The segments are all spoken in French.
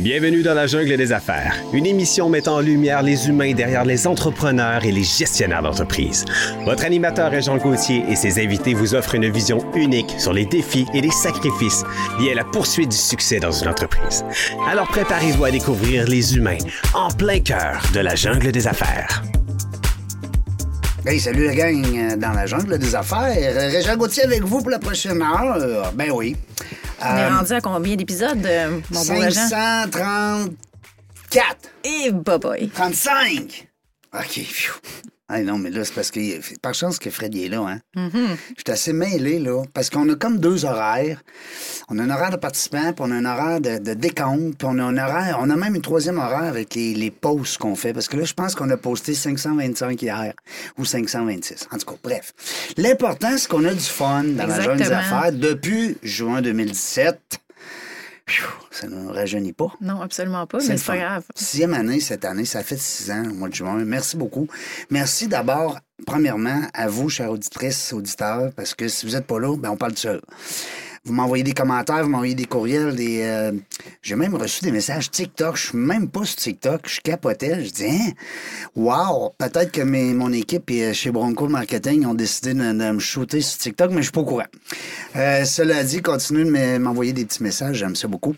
Bienvenue dans la jungle des affaires, une émission mettant en lumière les humains derrière les entrepreneurs et les gestionnaires d'entreprise. Votre animateur est Jean Gauthier et ses invités vous offrent une vision unique sur les défis et les sacrifices liés à la poursuite du succès dans une entreprise. Alors préparez-vous à découvrir les humains en plein cœur de la jungle des affaires. Hey, salut la gang euh, dans la jungle des affaires. Régent Gauthier avec vous pour la prochaine heure. Ben oui. On est rendu à combien d'épisodes, euh, mon beau agent? 534. Et bye. 35. OK. phew. Ah non, mais là, c'est parce que. Par chance que Fred il est là, hein? Je suis assez mêlé, là. Parce qu'on a comme deux horaires. On a un horaire de participants, puis on a un horaire de, de décompte, puis on a un horaire. On a même une troisième horaire avec les, les posts qu'on fait. Parce que là, je pense qu'on a posté 525 hier. Ou 526. En tout cas, bref. L'important, c'est qu'on a du fun dans la jungle des Exactement. affaires depuis juin 2017. Ça ne nous rajeunit pas. Non, absolument pas, mais c'est pas grave. Sixième année cette année, ça fait six ans au mois de juin. Merci beaucoup. Merci d'abord, premièrement, à vous, chères auditrices, auditeurs, parce que si vous n'êtes pas là, ben, on parle de seul. Vous m'envoyez des commentaires, vous m'envoyez des courriels, des. euh, J'ai même reçu des messages TikTok. Je suis même pas sur TikTok. Je capotais. Je dis, hein? Wow! Peut-être que mes- mon équipe et euh, chez Bronco Marketing ont décidé de, de me shooter sur TikTok, mais je suis pas au courant. Euh, cela dit, continuez de me- m'envoyer des petits messages. J'aime ça beaucoup.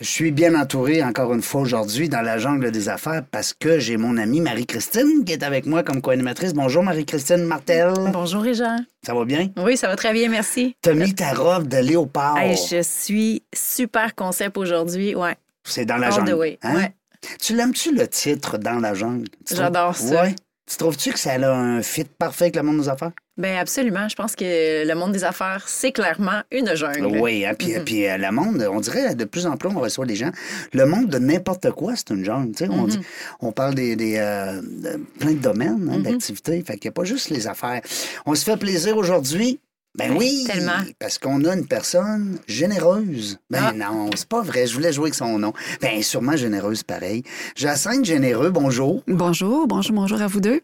Je suis bien entouré, encore une fois, aujourd'hui, dans la jungle des affaires parce que j'ai mon amie Marie-Christine qui est avec moi comme co-animatrice. Bonjour, Marie-Christine Martel. Bonjour, Réjean. Ça va bien? Oui, ça va très bien, merci. T'as mis ta robe de léopard. Hey, je suis super concept aujourd'hui. Ouais. C'est dans la All jungle. hein? Ouais. Tu l'aimes-tu le titre Dans la jungle? J'adore ça. Ouais. Tu trouves-tu que ça a un fit parfait avec le monde des affaires? Ben absolument. Je pense que le monde des affaires, c'est clairement une jungle. Oui, hein, puis, Mm-hmm. puis euh, le monde, on dirait de plus en plus, on reçoit des gens. Le monde de n'importe quoi, c'est une jungle. on, Mm-hmm. dit- on parle des, des, euh, de plein de domaines, Mm-hmm. hein, d'activités. Fait qu'il n'y a pas juste les affaires. On se fait plaisir aujourd'hui. Ben oui, tellement. parce qu'on a une personne généreuse. Ben Ah. non, c'est pas vrai. Je voulais jouer avec son nom. Ben sûrement généreuse, pareil. Jacinthe Généreux, bonjour. Bonjour, bonjour, bonjour à vous deux.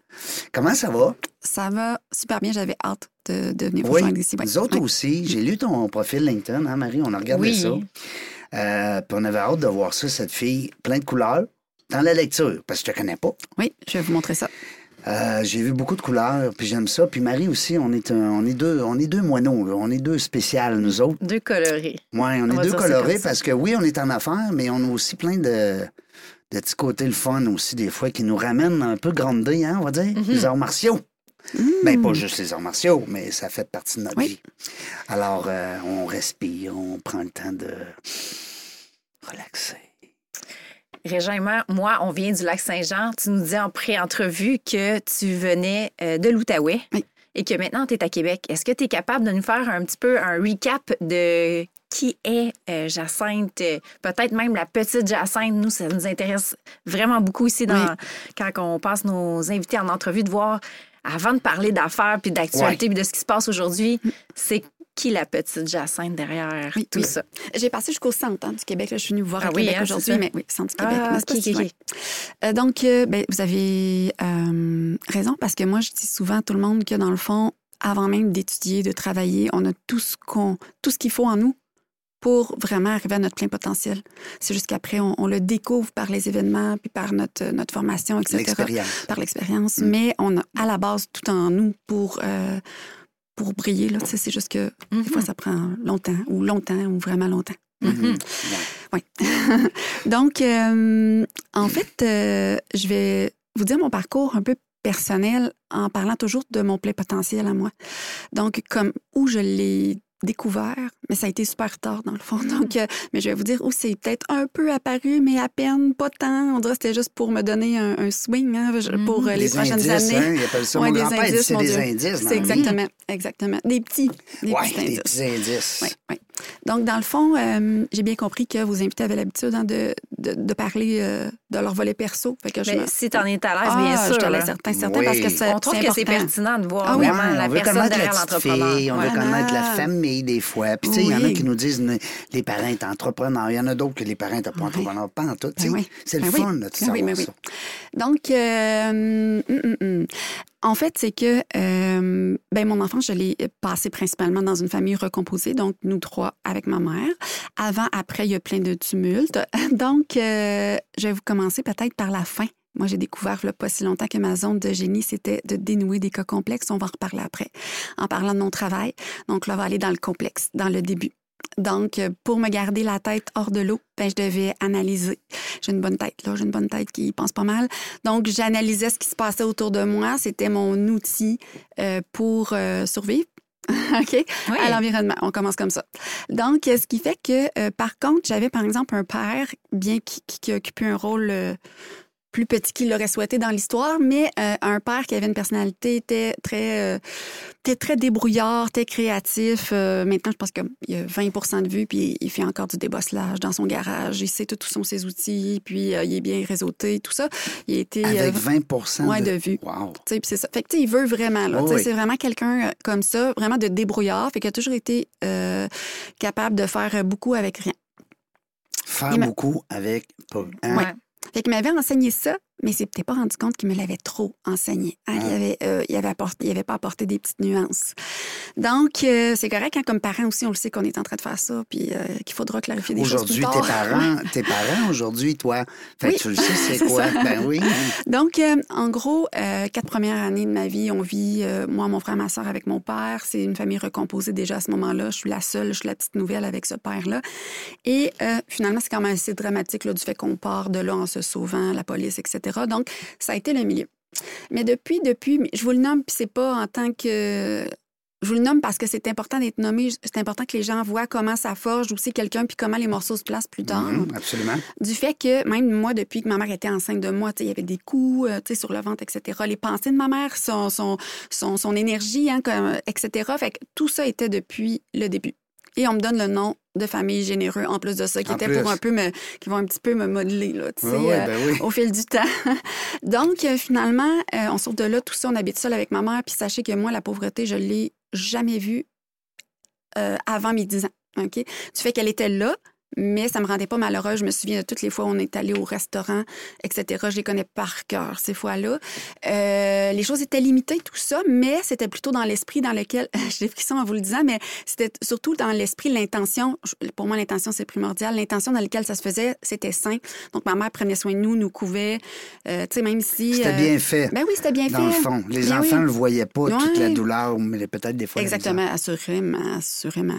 Comment ça va? Ça va super bien, j'avais hâte de, de venir vous Oui, joindre ici. nous autres aussi. J'ai lu ton profil LinkedIn, hein, Marie? On a regardé Oui. ça. Euh, puis on avait hâte de voir ça, cette fille, plein de couleurs, dans la lecture, parce que je te connais pas. Oui, je vais vous montrer ça. Euh, j'ai vu beaucoup de couleurs, puis j'aime ça. Puis Marie aussi, on est, un- on est deux, on est deux moineaux, là. on est deux spéciales, nous autres. Deux colorés. Ouais, on, On est deux colorés parce que oui, on est en affaires, mais on a aussi plein de, de petits côtés le fun aussi, des fois, qui nous ramènent un peu grandés, hein, on va dire, Mm-hmm. les arts martiaux. Ben, pas juste les arts martiaux, mais ça fait partie de notre Oui. vie. Alors, euh, on respire, on prend le temps de relaxer. Régent et moi, on vient du lac Saint-Jean. Tu nous dis en pré-entrevue que tu venais euh, de l'Outaouais Oui. et que maintenant tu es à Québec. Est-ce que tu es capable de nous faire un petit peu un recap de qui est euh, Jacinthe? Peut-être même la petite Jacinthe. Nous, ça nous intéresse vraiment beaucoup ici dans, quand on passe nos invités en entrevue de voir, avant de parler d'affaires puis d'actualité Ouais. puis de ce qui se passe aujourd'hui, c'est qui la petite Jacinthe derrière Oui, tout oui. ça? J'ai passé jusqu'au centre hein, du Québec. là. Je suis venue vous voir Ah à oui, Québec hein, c'est aujourd'hui, mais oui, centre du Québec. Ah, ok. Euh, donc, euh, ben, vous avez euh, raison parce que moi, je dis souvent à tout le monde que dans le fond, avant même d'étudier, de travailler, on a tout ce qu'on, tout ce qu'il faut en nous pour vraiment arriver à notre plein potentiel. C'est juste qu'après, on, on le découvre par les événements, puis par notre, notre formation, etc. L'expérience. Par l'expérience. Mm. Mais on a à la base tout en nous pour, euh, pour briller. Là. C'est juste que des Mhm. fois, ça prend longtemps, ou longtemps, ou vraiment longtemps. Mhm. Oui. Donc, euh, en fait, euh, je vais vous dire mon parcours un peu personnel en parlant toujours de mon plein potentiel à moi. Donc, comme où je l'ai découvert, mais ça a été super tard dans le fond. Donc, euh, mais je vais vous dire où c'est peut-être un peu apparu, mais à peine, pas tant. On dirait que c'était juste pour me donner un, un swing hein, je- pour euh, les prochaines indices, années. hein, ils appellent ça. Ouais, Mon des indices, c'est des Dieu. indices. C'est exactement, exactement. Des petits, des Ouais, petits des indices. petits indices. Oui, oui. Donc, dans le fond, euh, j'ai bien compris que vos invités avaient l'habitude hein, de, de, de parler euh, de leur volet perso. Fait que je Mais me- si tu en es à l'aise, Ah, bien je sûr. te là. laisse certain, certain, Oui. parce que c'est On trouve c'est que c'est pertinent de voir Ah oui. vraiment Ouais, la on veut personne derrière l'entrepreneur. fille, on veut Voilà. connaître la famille des fois. Puis, tu sais, il y en a qui nous disent les parents étaient entrepreneurs. Il y en a d'autres que les parents n'étaient pas entrepreneurs. Pas en tout. tu sais. Ben oui. C'est le Ben oui. fun, là, de Ben savoir oui, ben oui. ça. Donc, euh, hum, hum, hum. En fait, c'est que euh, ben, mon enfance, je l'ai passé principalement dans une famille recomposée, donc nous trois avec ma mère. Avant, après, il y a plein de tumultes. Donc, euh, je vais vous commencer peut-être par la fin. Moi, j'ai découvert il pas si longtemps que ma zone de génie, c'était de dénouer des cas complexes. On va en reparler après, en parlant de mon travail. Donc là, on va aller dans le complexe, dans le début. Donc, euh, pour me garder la tête hors de l'eau, ben, je devais analyser. J'ai une bonne tête, là. J'ai une bonne tête qui pense pas mal. Donc, j'analysais ce qui se passait autour de moi. C'était mon outil euh, pour survivre. OK? Oui. À l'environnement. On commence comme ça. Donc, euh, ce qui fait que, euh, par contre, j'avais, par exemple, un père, bien qui, qui, qui occupait un rôle euh, plus petit qu'il l'aurait souhaité dans l'histoire, mais euh, un père qui avait une personnalité était très, euh, était très débrouillard, très créatif. Euh, maintenant, je pense qu'il a 20 de vue, puis il fait encore du débosselage dans son garage. Il sait tout où sont ses outils, puis euh, il est bien réseauté, tout ça. Il a été... Avec 20 ouais, de... de vue. Wow. Puis c'est ça. Fait que, il veut vraiment, là. Oui. C'est vraiment quelqu'un comme ça, vraiment de débrouillard. Fait qu'il a toujours été capable de faire beaucoup avec rien. Faire Il beaucoup avec peu. Hein? Ouais. Fait qu'il m'avait enseigné ça, mais il s'était pas rendu compte qu'il me l'avait trop enseigné. hein. Il, avait, euh, il, avait apporté, il avait pas apporté des petites nuances. Donc, euh, c'est correct, hein, comme parents aussi, on le sait qu'on est en train de faire ça, puis euh, qu'il faudra clarifier des choses plus Aujourd'hui, tes parents, tes parents aujourd'hui, toi, fait Oui. tu le sais, c'est quoi? Ben oui. Donc, euh, en gros, quatre premières années de ma vie, on vit, moi, mon frère, ma soeur avec mon père. C'est une famille recomposée déjà à ce moment-là. Je suis la seule, je suis la petite nouvelle avec ce père-là. Et finalement, c'est quand même assez dramatique là, du fait qu'on part de là en se sauvant, la police, etc. Donc, ça a été le milieu. Mais depuis, depuis, je vous le nomme, puis c'est pas en tant que... Je vous le nomme parce que c'est important d'être nommé. C'est important que les gens voient comment ça forge aussi quelqu'un, puis comment les morceaux se placent plus tard Mhm, absolument. du fait que même moi, depuis que ma mère était enceinte de moi, il y avait des coups euh, sur le ventre, etc. Les pensées de ma mère, son, son, son, son énergie, hein, comme, etc. Fait que tout ça était depuis le début. Et on me donne le nom de famille généreux en plus de ça, qui En plus. pour un peu me, qui vont un petit peu me modeler, là, tu Oui, euh, ben oui. au fil du temps. Donc, euh, finalement, euh, on sort de là, tout ça, on habite seul avec ma mère, puis sachez que moi, la pauvreté, je l'ai jamais vue euh, avant mes 10 ans. OK? Du fait qu'elle était là, mais ça me rendait pas malheureuse. Je me souviens de toutes les fois où on est allé au restaurant, etc. Je les connais par cœur, ces fois-là. Euh, les choses étaient limitées, tout ça, mais c'était plutôt dans l'esprit dans lequel, j'ai frissons en vous le disant, mais c'était surtout dans l'esprit, l'intention. Pour moi, l'intention, c'est primordial. L'intention dans laquelle ça se faisait, c'était sain. Donc, ma mère prenait soin de nous, nous couvait. Euh, tu sais, même si... C'était euh, bien fait. Ben oui, c'était bien dans fait. le fond. Les Bien enfants oui. ne le voyaient pas, toute la douleur, mais peut-être des fois. Exactement, assurément, assurément.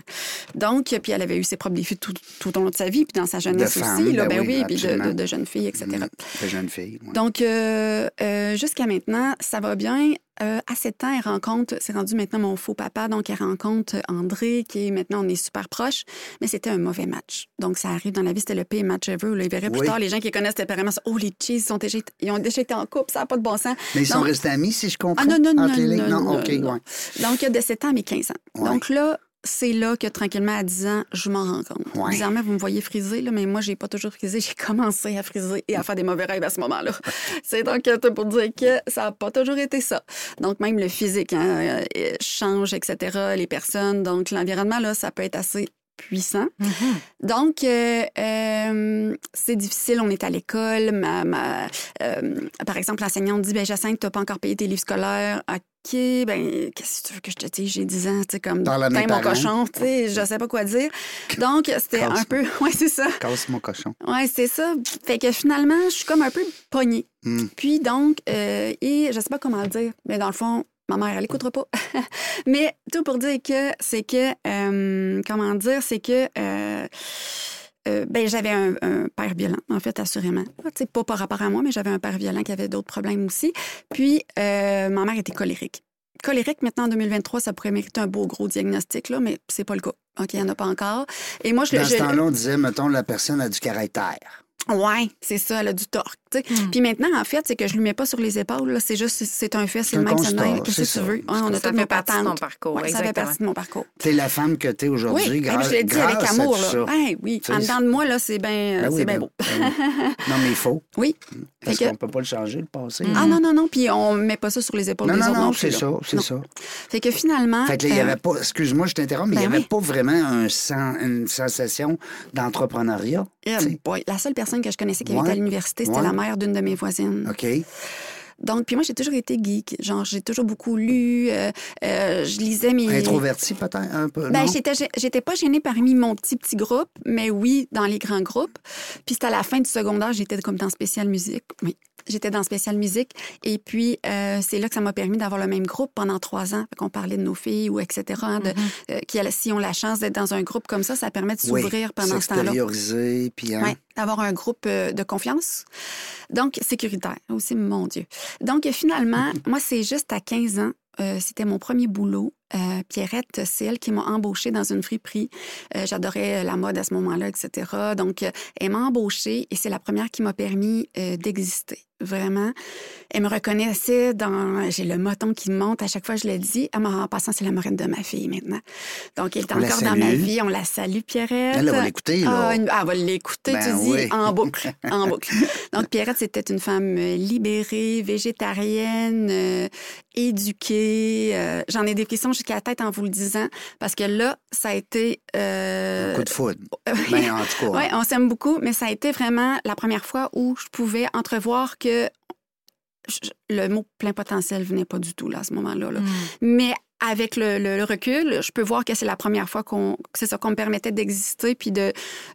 Donc, puis elle avait eu ses propres défis tout, tout au long de sa vie, puis dans sa jeunesse De aussi, femme, là, ben ben, oui, oui, puis de, de, de jeunes filles, etc. Mhm, de jeune fille. ouais. Donc, euh, euh, jusqu'à maintenant, ça va bien. Euh, à 7 ans, elle rencontre, c'est rendu maintenant mon faux papa, donc elle rencontre André, qui est maintenant, on est super proches, mais c'était un mauvais match. Donc, ça arrive dans la vie, c'était le pire match ever. Là, ils verraient plus tard, les gens qui connaissent apparemment ça, oh, les cheese, ils, sont déjà, ils ont déjà été en couple, ça n'a pas de bon sens. Mais ils sont Donc- restés amis, si je comprends. Ah non, non, non, non, non, OK, non. ouais. Donc, de 7 ans mes 15 ans. Ouais. Donc là, c'est là que tranquillement, à 10 ans, je m'en rends compte. Ouais. Bizarrement, vous me voyez friser, là, mais moi, j'ai pas toujours frisé. J'ai commencé à friser et à faire des mauvais rêves à ce moment-là. c'est donc euh, pour dire que ça n'a pas toujours été ça. Donc, même le physique hein, euh, change, etc. Les personnes. Donc, l'environnement, là, ça peut être assez puissant. Donc, euh, euh, c'est difficile. On est à l'école. Ma, ma- euh, par exemple, l'enseignante dit ben, Jacinthe, tu n'as pas encore payé tes livres scolaires. OK, ben, qu'est-ce que tu veux que je te dise? J'ai 10 ans, tu sais, comme, Dans mon cochon, tu sais, je sais pas quoi dire. Donc, c'était un peu. Ouais, c'est ça. Casse mon cochon. Ouais, c'est ça. Fait que finalement, je suis comme un peu pognée. Hmm. Puis donc, euh, et je sais pas comment le dire, mais dans le fond, ma mère, elle écoutera pas. mais tout pour dire que c'est que, euh, comment dire, c'est que. euh, euh, ben, j'avais un, un père violent, en fait, assurément. Tu sais, pas par rapport à moi, mais j'avais un père violent qui avait d'autres problèmes aussi. Puis, euh, ma mère était colérique. Colérique, maintenant, en 2023, ça pourrait mériter un beau gros diagnostic, là, mais c'est pas le cas. OK, il n'y en a pas encore. Et moi, je le. Dans ce je- temps-là, on disait, mettons, la personne a du caractère. Ouais, c'est ça, elle a du torque. tu sais. Mm. Puis maintenant, en fait, c'est que je lui mets pas sur les épaules. C'est juste, c'est- un fait, c'est le même scénario. Qu'est-ce que tu veux? Ouais, on a toutes nos fait partie de ton patentes. parcours, Ouais, ça fait partie de mon parcours. T'es la femme que t'es aujourd'hui Oui, grâce, je l'ai dit avec amour. Là. Ouais, oui, en dedans de moi, là, c'est bien Ben oui, ben- beau. ben. Non, mais il faut. Oui. Parce qu'on peut pas le changer, le passé. Mm. Ah non, non, non, puis on met pas ça sur les épaules Non, des non, autres non, c'est ça, c'est ça. Fait que finalement... Fait que là, il y euh, avait pas, excuse-moi, je t'interromps, mais il n'y Ben avait pas vraiment une sensation d'entrepreneuriat. eh la seule personne que je connaissais qui Ouais. était à l'université, c'était Ouais. la mère d'une de mes voisines. OK. Donc, puis moi, j'ai toujours été geek. Genre, j'ai toujours beaucoup lu. euh, euh, je lisais mes. Introverti peut-être un peu, Ben, j'étais, j'étais pas gênée parmi mon petit, petit groupe, mais oui, dans les grands groupes. Puis c'était à la fin du secondaire, j'étais comme dans spécial musique. Oui, j'étais dans spécial musique. Et puis, euh, c'est là que ça m'a permis d'avoir le même groupe pendant trois ans. Fait qu'on parlait de nos filles ou etc. hein, de, euh, qui, si on la chance d'être dans un groupe comme ça, ça permet de Oui, s'ouvrir pendant ce temps-là. puis... hein, Oui, d'avoir un groupe euh, de confiance. Donc, sécuritaire aussi, mon Dieu. Donc, finalement, moi, c'est juste à 15 ans, euh, c'était mon premier boulot. Euh, Pierrette, c'est elle qui m'a embauchée dans une friperie. Euh, J'adorais la mode à ce moment-là, etc. Donc, euh, elle m'a embauchée et c'est la première qui m'a permis euh, d'exister. Vraiment. Elle me reconnaissait dans... J'ai le moton qui monte à chaque fois je le dis. Ah, mais en passant, c'est la morette de ma fille maintenant. Donc, elle est On encore dans ma vie. On la salue, Pierrette. Elle, va l'écouter, là. Ah, une- ah, elle va l'écouter, Ben tu dis, oui. en boucle. En boucle. Donc, Pierrette, c'était une femme euh, libérée, végétarienne, euh, éduquée. euh, J'en ai des frissons jusqu'à la tête en vous le disant, parce que là, ça a été... euh, Un coup de foudre. Ben, en tout cas. oui, on s'aime beaucoup, mais ça a été vraiment la première fois où je pouvais entrevoir que je- le mot plein potentiel venait pas du tout là, à ce moment-là. là. Mais avec le, le- le recul, je peux voir que c'est la première fois qu'on, que c'est ça qu'on me permettait d'exister, puis de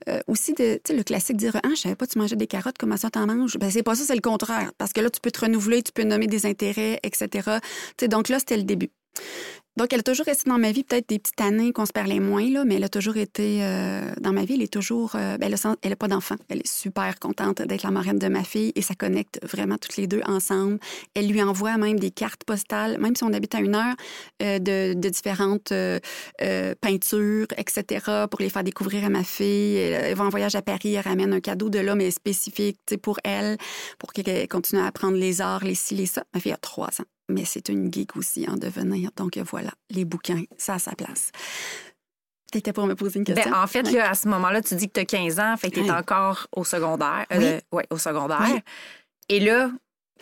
euh, aussi de, tu sais, le classique dire ah je savais pas tu mangeais des carottes comment ça t'en manges. Ben c'est pas ça, c'est le contraire, parce que là tu peux te renouveler, tu peux nommer des intérêts, etc. Tu sais, donc là c'était le début. Donc, elle a toujours resté dans ma vie, peut-être des petites années qu'on se parlait moins, là, mais elle a toujours été euh, dans ma vie. Elle est toujours. euh, ben, elle n'a pas d'enfant. Elle est super contente d'être la marraine de ma fille et ça connecte vraiment toutes les deux ensemble. Elle lui envoie même des cartes postales, même si on habite à une heure, euh, de, différentes peintures, etc., pour les faire découvrir à ma fille. Elle, va en voyage à Paris, elle ramène un cadeau de là, mais spécifique pour elle, pour qu'elle continue à apprendre les arts, les ci, les ça. Ma fille a trois ans mais c'est une geek aussi en devenir. Donc voilà, les bouquins, ça a sa place. T'étais pour me poser une question? Ben, en fait, Ouais. là, à ce moment-là, tu dis que tu as 15 ans, fait que tu es Ouais. encore au secondaire. Oui. Euh, ouais, au secondaire. Oui. Et là,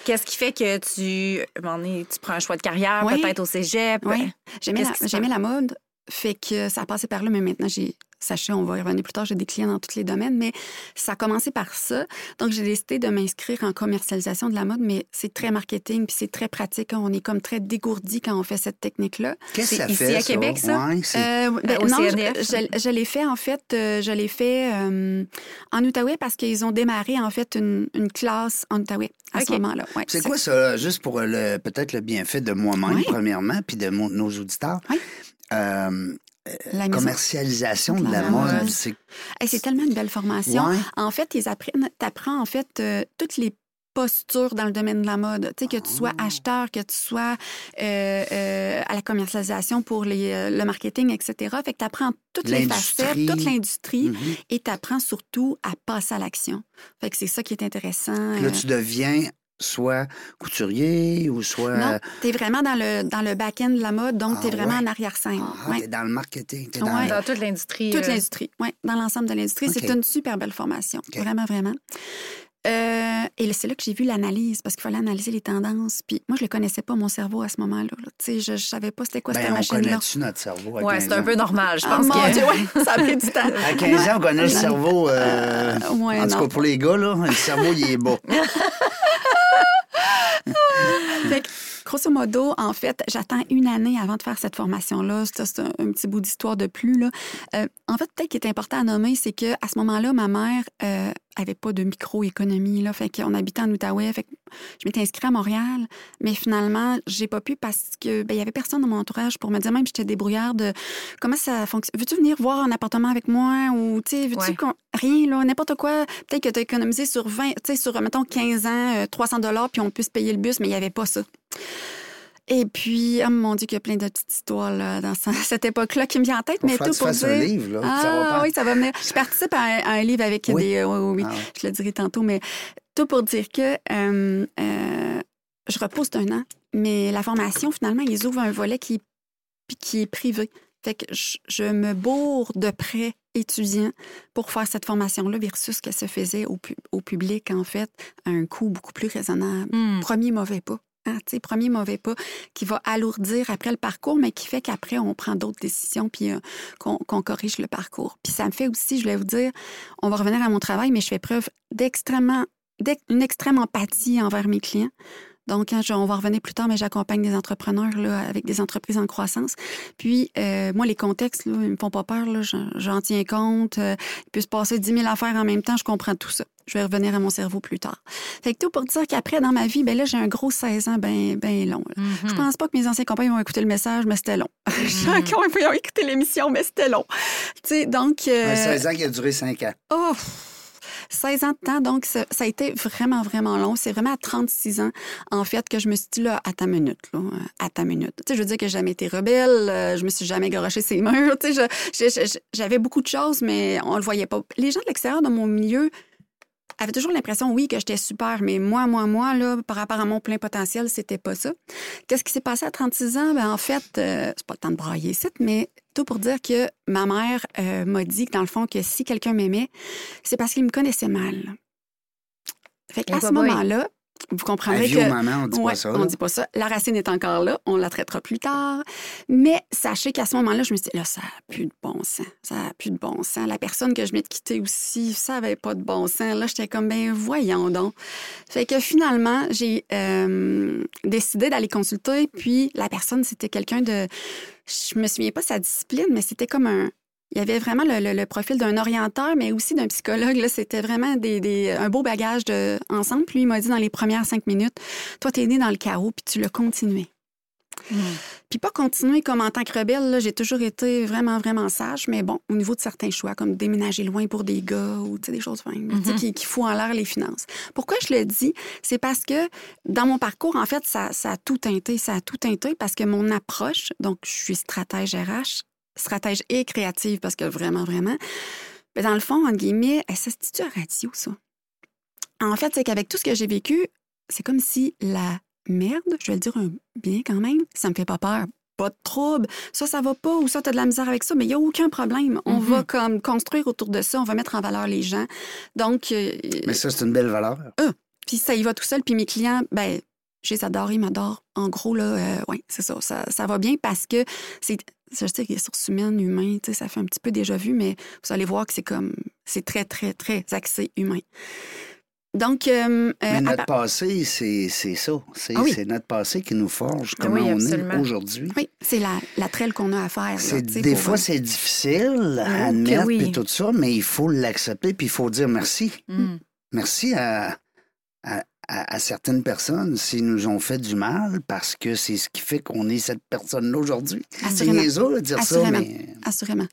qu'est-ce qui fait que tu, tu prends un choix de carrière, Oui. peut-être au cégep? Oui. J'aimais la, la mode, fait que ça a passé par là, mais maintenant, j'ai, sachez, on va y revenir plus tard, j'ai des clients dans tous les domaines, mais ça a commencé par ça. Donc, j'ai décidé de m'inscrire en commercialisation de la mode, mais c'est très marketing, puis c'est très pratique. On est comme très dégourdi quand on fait cette technique-là. Qu'est-ce que C'est ça ici fait, à Québec, ça? Ouais, c'est- Euh, ben, non, je, CNF? je- je l'ai fait en fait, euh, je l'ai fait euh, en Outaouais parce qu'ils ont démarré en fait une, une classe en Outaouais à OK. ce moment-là. Ouais, C'est quoi ça, juste pour le peut-être le bienfait de moi-même, Oui. premièrement, puis de mon- nos auditeurs? Oui. Euh, La maison. commercialisation de la La mode, c'est Hey, tellement une belle formation. Ouais. En fait, ils apprennent, t'apprends en fait euh, toutes les postures dans le domaine de la mode. Tu sais, que tu sois Ah. acheteur, que tu sois euh, euh, à la commercialisation pour les, euh, le marketing, etc. Fait que tu apprends toutes les facettes, toute l'industrie, Mhm. et tu apprends surtout à passer à l'action. Fait que c'est ça qui est intéressant. Là, euh, tu deviens soit couturier ou soit. Non, tu es vraiment dans le, dans le back-end de la mode, donc Ah tu es vraiment ouais? en arrière-scène. Ah, Ouais. t'es dans le marketing, t'es dans Ouais. le- Dans toute l'industrie. Toute euh, l'industrie, oui, dans l'ensemble de l'industrie. C'est une super belle formation, vraiment, vraiment. Euh, et c'est là que j'ai vu l'analyse, parce qu'il fallait analyser les tendances. Puis moi, je ne connaissais pas, mon cerveau, à ce moment-là. là. Tu sais, je ne savais pas c'était quoi Ben, cette on machine-là. connaît-tu notre cerveau? à Ouais, 15 c'est un peu normal, je Ah, pense mon que. Dieu, ouais, ça a pris du temps. À 15 ans, on connaît le cerveau. euh, ouais, en tout cas, pour les gars, là, le cerveau, il est bas. Fait que, grosso modo, en fait, j'attends une année avant de faire cette formation-là. Ça, C'est un, un petit bout d'histoire de plus. Là. Euh, en fait, peut-être qu'il est important à nommer, c'est qu'à ce moment-là, ma mère euh, avait pas de microéconomie. Là, fait qu'on habitait en Outaouais. Fait que je m'étais inscrite à Montréal, mais finalement, j'ai pas pu parce que ben, il y avait personne dans mon entourage pour me dire même j'étais débrouillarde. Comment ça fonctionne? Veux-tu venir voir un appartement avec moi? Ou, tu sais, veux-tu Ouais. Rien, là, n'importe quoi. Peut-être que tu as économisé sur 20, tu sais, sur, mettons, 15 ans, euh, 300 dollars, puis on peut se payer le bus, mais il n'y avait pas ça. Et puis, oh mon Dieu, qu'il y a plein de petites histoires là, dans ce- cette époque-là qui me vient en tête, mais faire tout pour dire... un livre, là. Ah ça va pas. oui, ça va venir. Je participe à un, à un livre avec Oui? des... euh, oui, oui, oui. Ah. Je le dirai tantôt, mais tout pour dire que euh, euh, je repose d'un an, mais la formation, finalement, ils ouvrent un volet qui, qui est privé. Fait que je, je me bourre de prêts étudiants pour faire cette formation-là versus ce que se faisait au, pu- au public, en fait, à un coût beaucoup plus raisonnable. Hmm. Premier mauvais pas. Hein, premier mauvais pas qui va alourdir après le parcours, mais qui fait qu'après, on prend d'autres décisions puis euh, qu'on corrige le parcours. Puis ça me fait aussi, je voulais vous dire, on va revenir à mon travail, mais je fais preuve d'extrêmement, d'ex- une extrême empathie envers mes clients. Donc, quand je- on va revenir plus tard, mais j'accompagne des entrepreneurs là, avec des entreprises en croissance. Puis, euh, moi, les contextes, là, ils me font pas peur. J'en tiens compte. Euh, il peut se passer 10 000 affaires en même temps. Je comprends tout ça. Je vais revenir à mon cerveau plus tard. Fait que tout pour dire qu'après, dans ma vie, ben là, j'ai un gros 16 ans ben, ben long. là. Mhm. Je pense pas que mes anciens compagnons vont écouter le message, mais c'était long. Mm. Chacun ils ont écouté l'émission, mais c'était long. Tu sais, donc... euh, Un 16 ans qui a duré 5 ans. Oh, pff, 16 ans de temps, donc ça, ça a été vraiment, vraiment long. C'est vraiment à 36 ans, en fait, que je me suis dit, là, à ta minute, là, euh, à ta minute. Tu sais, je veux dire que j'ai jamais été rebelle, euh, je me suis jamais garoché ses murs, tu sais, j'avais beaucoup de choses, mais on le voyait pas. Les gens de l'extérieur de mon milieu avaient toujours l'impression, oui, que j'étais super, mais moi, moi, moi, là, par rapport à mon plein potentiel, c'était pas ça. Qu'est-ce qui s'est passé à 36 ans? Ben, en fait, euh, c'est pas le temps de brailler ici, mais tout pour dire que ma mère euh, m'a dit que, dans le fond, que si quelqu'un m'aimait, c'est parce qu'il me connaissait mal. Fait Eh, qu'à ce bah, moment-là, vous comprendrez que... on dit Ouais, pas ça. on dit pas ça. La racine est encore là. On la traitera plus tard. Mais sachez qu'à ce moment-là, je me suis dit, là, ça n'a plus de bon sens. Ça n'a plus de bon sens. La personne que je venais de quitter aussi, ça n'avait pas de bon sens. Là, j'étais comme, ben voyons donc. Fait que finalement, j'ai euh, décidé d'aller consulter. Puis la personne, c'était quelqu'un de... Je me souviens pas sa discipline, mais c'était comme un... Il y avait vraiment le, le- le profil d'un orienteur, mais aussi d'un psychologue. Là, c'était vraiment des, des- un beau bagage de, ensemble. Puis lui, il m'a dit dans les premières cinq minutes, toi, t'es né dans le carreau, puis tu l'as continué. Mhm. Puis pas continuer comme en tant que rebelle, j'ai toujours été vraiment, vraiment sage, mais bon, au niveau de certains choix, comme déménager loin pour des gars ou des choses Mhm. qui, qui foutent en l'air les finances. Pourquoi je le dis? C'est parce que dans mon parcours, en fait, ça, ça a tout teinté. Ça a tout teinté parce que mon approche, donc je suis stratège RH, stratège et créative parce que vraiment, vraiment, mais dans le fond, entre guillemets, ça se dit à radio, ça? En fait, c'est qu'avec tout ce que j'ai vécu, c'est comme si la merde, je vais le dire un bien quand même, ça me fait pas peur. Pas de trouble. Ça, ça va pas, ou ça, t'as de la misère avec ça, mais il n'y a aucun problème. On Mhm. va comme construire autour de ça, on va mettre en valeur les gens. Donc, euh, Mais ça, c'est une belle valeur. puis ça y va tout seul. Puis mes clients, ben, je les adore, ils m'adorent. En gros, là, euh, oui, c'est ça, ça. Ça va bien parce que c'est. Je sais que les ressources humaines, humains, tu sais, ça fait un petit peu déjà vu, mais vous allez voir que c'est comme. C'est très, très, très axé humain. Donc. euh, Mais euh, notre à- passé, c'est c'est ça. C'est Ah oui. c'est notre passé qui nous forge Ah comment oui, on est aujourd'hui. oui, c'est la, la traîne qu'on a à faire. là, Des fois, c'est difficile à que admettre oui. et tout ça, mais il faut l'accepter puis il faut dire merci. Mhm. Merci à, à, à- à certaines personnes s'ils nous ont fait du mal parce que c'est ce qui fait qu'on est cette personne-là aujourd'hui. C'est niaiseux de dire ça, Assurément. mais Assurément.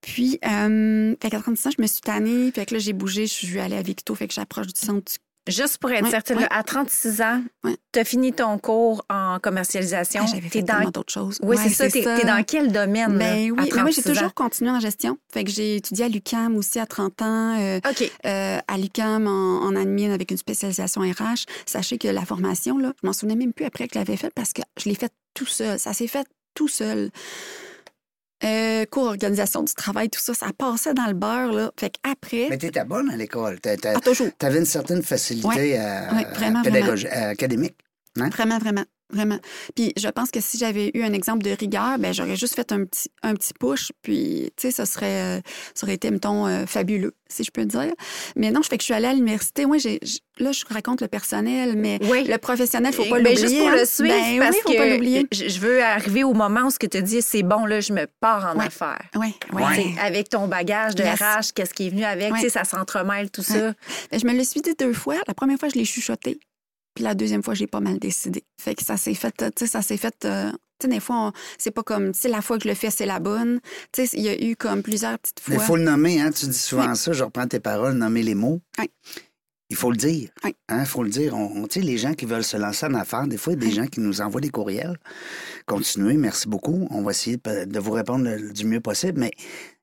Puis, euh, fait qu'à 36 ans, je me suis tannée. Fait que là, j'ai bougé. Je suis allée à Victo. Fait que j'approche du centre du Juste pour être Ouais, certaine, là, à 36 ans, Ouais. tu as fini ton cours en commercialisation. Ah, J'avais dans... d'autres choses. Oui, Ouais, c'est ça. T'es t'es dans quel domaine? là, Ben à oui, mais moi, j'ai 36 ans? toujours continué en gestion. Fait que j'ai étudié à l'UCAM aussi à 30 ans, euh, OK. euh, à l'UCAM en, en admin avec une spécialisation RH. Sachez que la formation, là, je m'en souvenais même plus après que je l'avais faite parce que je l'ai faite tout seul. Ça s'est fait tout seul. Euh, cours organisation du travail, tout ça, ça passait dans le beurre. Là. Fait qu'après, mais t'étais bonne à l'école. Ah, toujours. T'avais une certaine facilité Ouais. à- Ouais, vraiment, à pédagogie- à académique. Vraiment, vraiment, vraiment. Puis je pense que si j'avais eu un exemple de rigueur, ben j'aurais juste fait un petit, un petit push, puis tu sais, ça serait, euh, ça aurait été, mettons, euh, fabuleux, si je peux dire. Mais non, je fais que je suis allée à l'université. Moi, j'ai, là, je raconte le personnel, mais Oui. le professionnel, faut pas Ben, l'oublier. Juste pour hein. le suivre, Ben parce oui, faut pas l'oublier. que je veux arriver au moment où ce que tu dis, c'est bon, là, je me pars en Ouais. affaires. Oui, oui. Ouais. T'sais, Avec ton bagage de Yes. RH, qu'est-ce qui est venu avec, Ouais. tu sais, ça s'entremêle, tout ça. Ouais. Ben, je me le suis dit deux fois. La première fois, je l'ai chuchoté. Puis la deuxième fois, j'ai pas mal décidé. Fait que ça s'est fait, tu sais, ça s'est fait. euh, tu sais, des fois, c'est pas comme, tu sais, la fois que je le fais, c'est la bonne. Tu sais, il y a eu comme plusieurs petites fois. il faut le nommer, hein? Tu dis souvent ça, je reprends tes paroles, nommer les mots. Oui. Il faut le dire. Oui. Il faut le dire. On, on- tu sais, les gens qui veulent se lancer en affaires, des fois, il y a des gens qui nous envoient des courriels. Continuez, merci beaucoup. On va essayer de, vous répondre le- du mieux possible, mais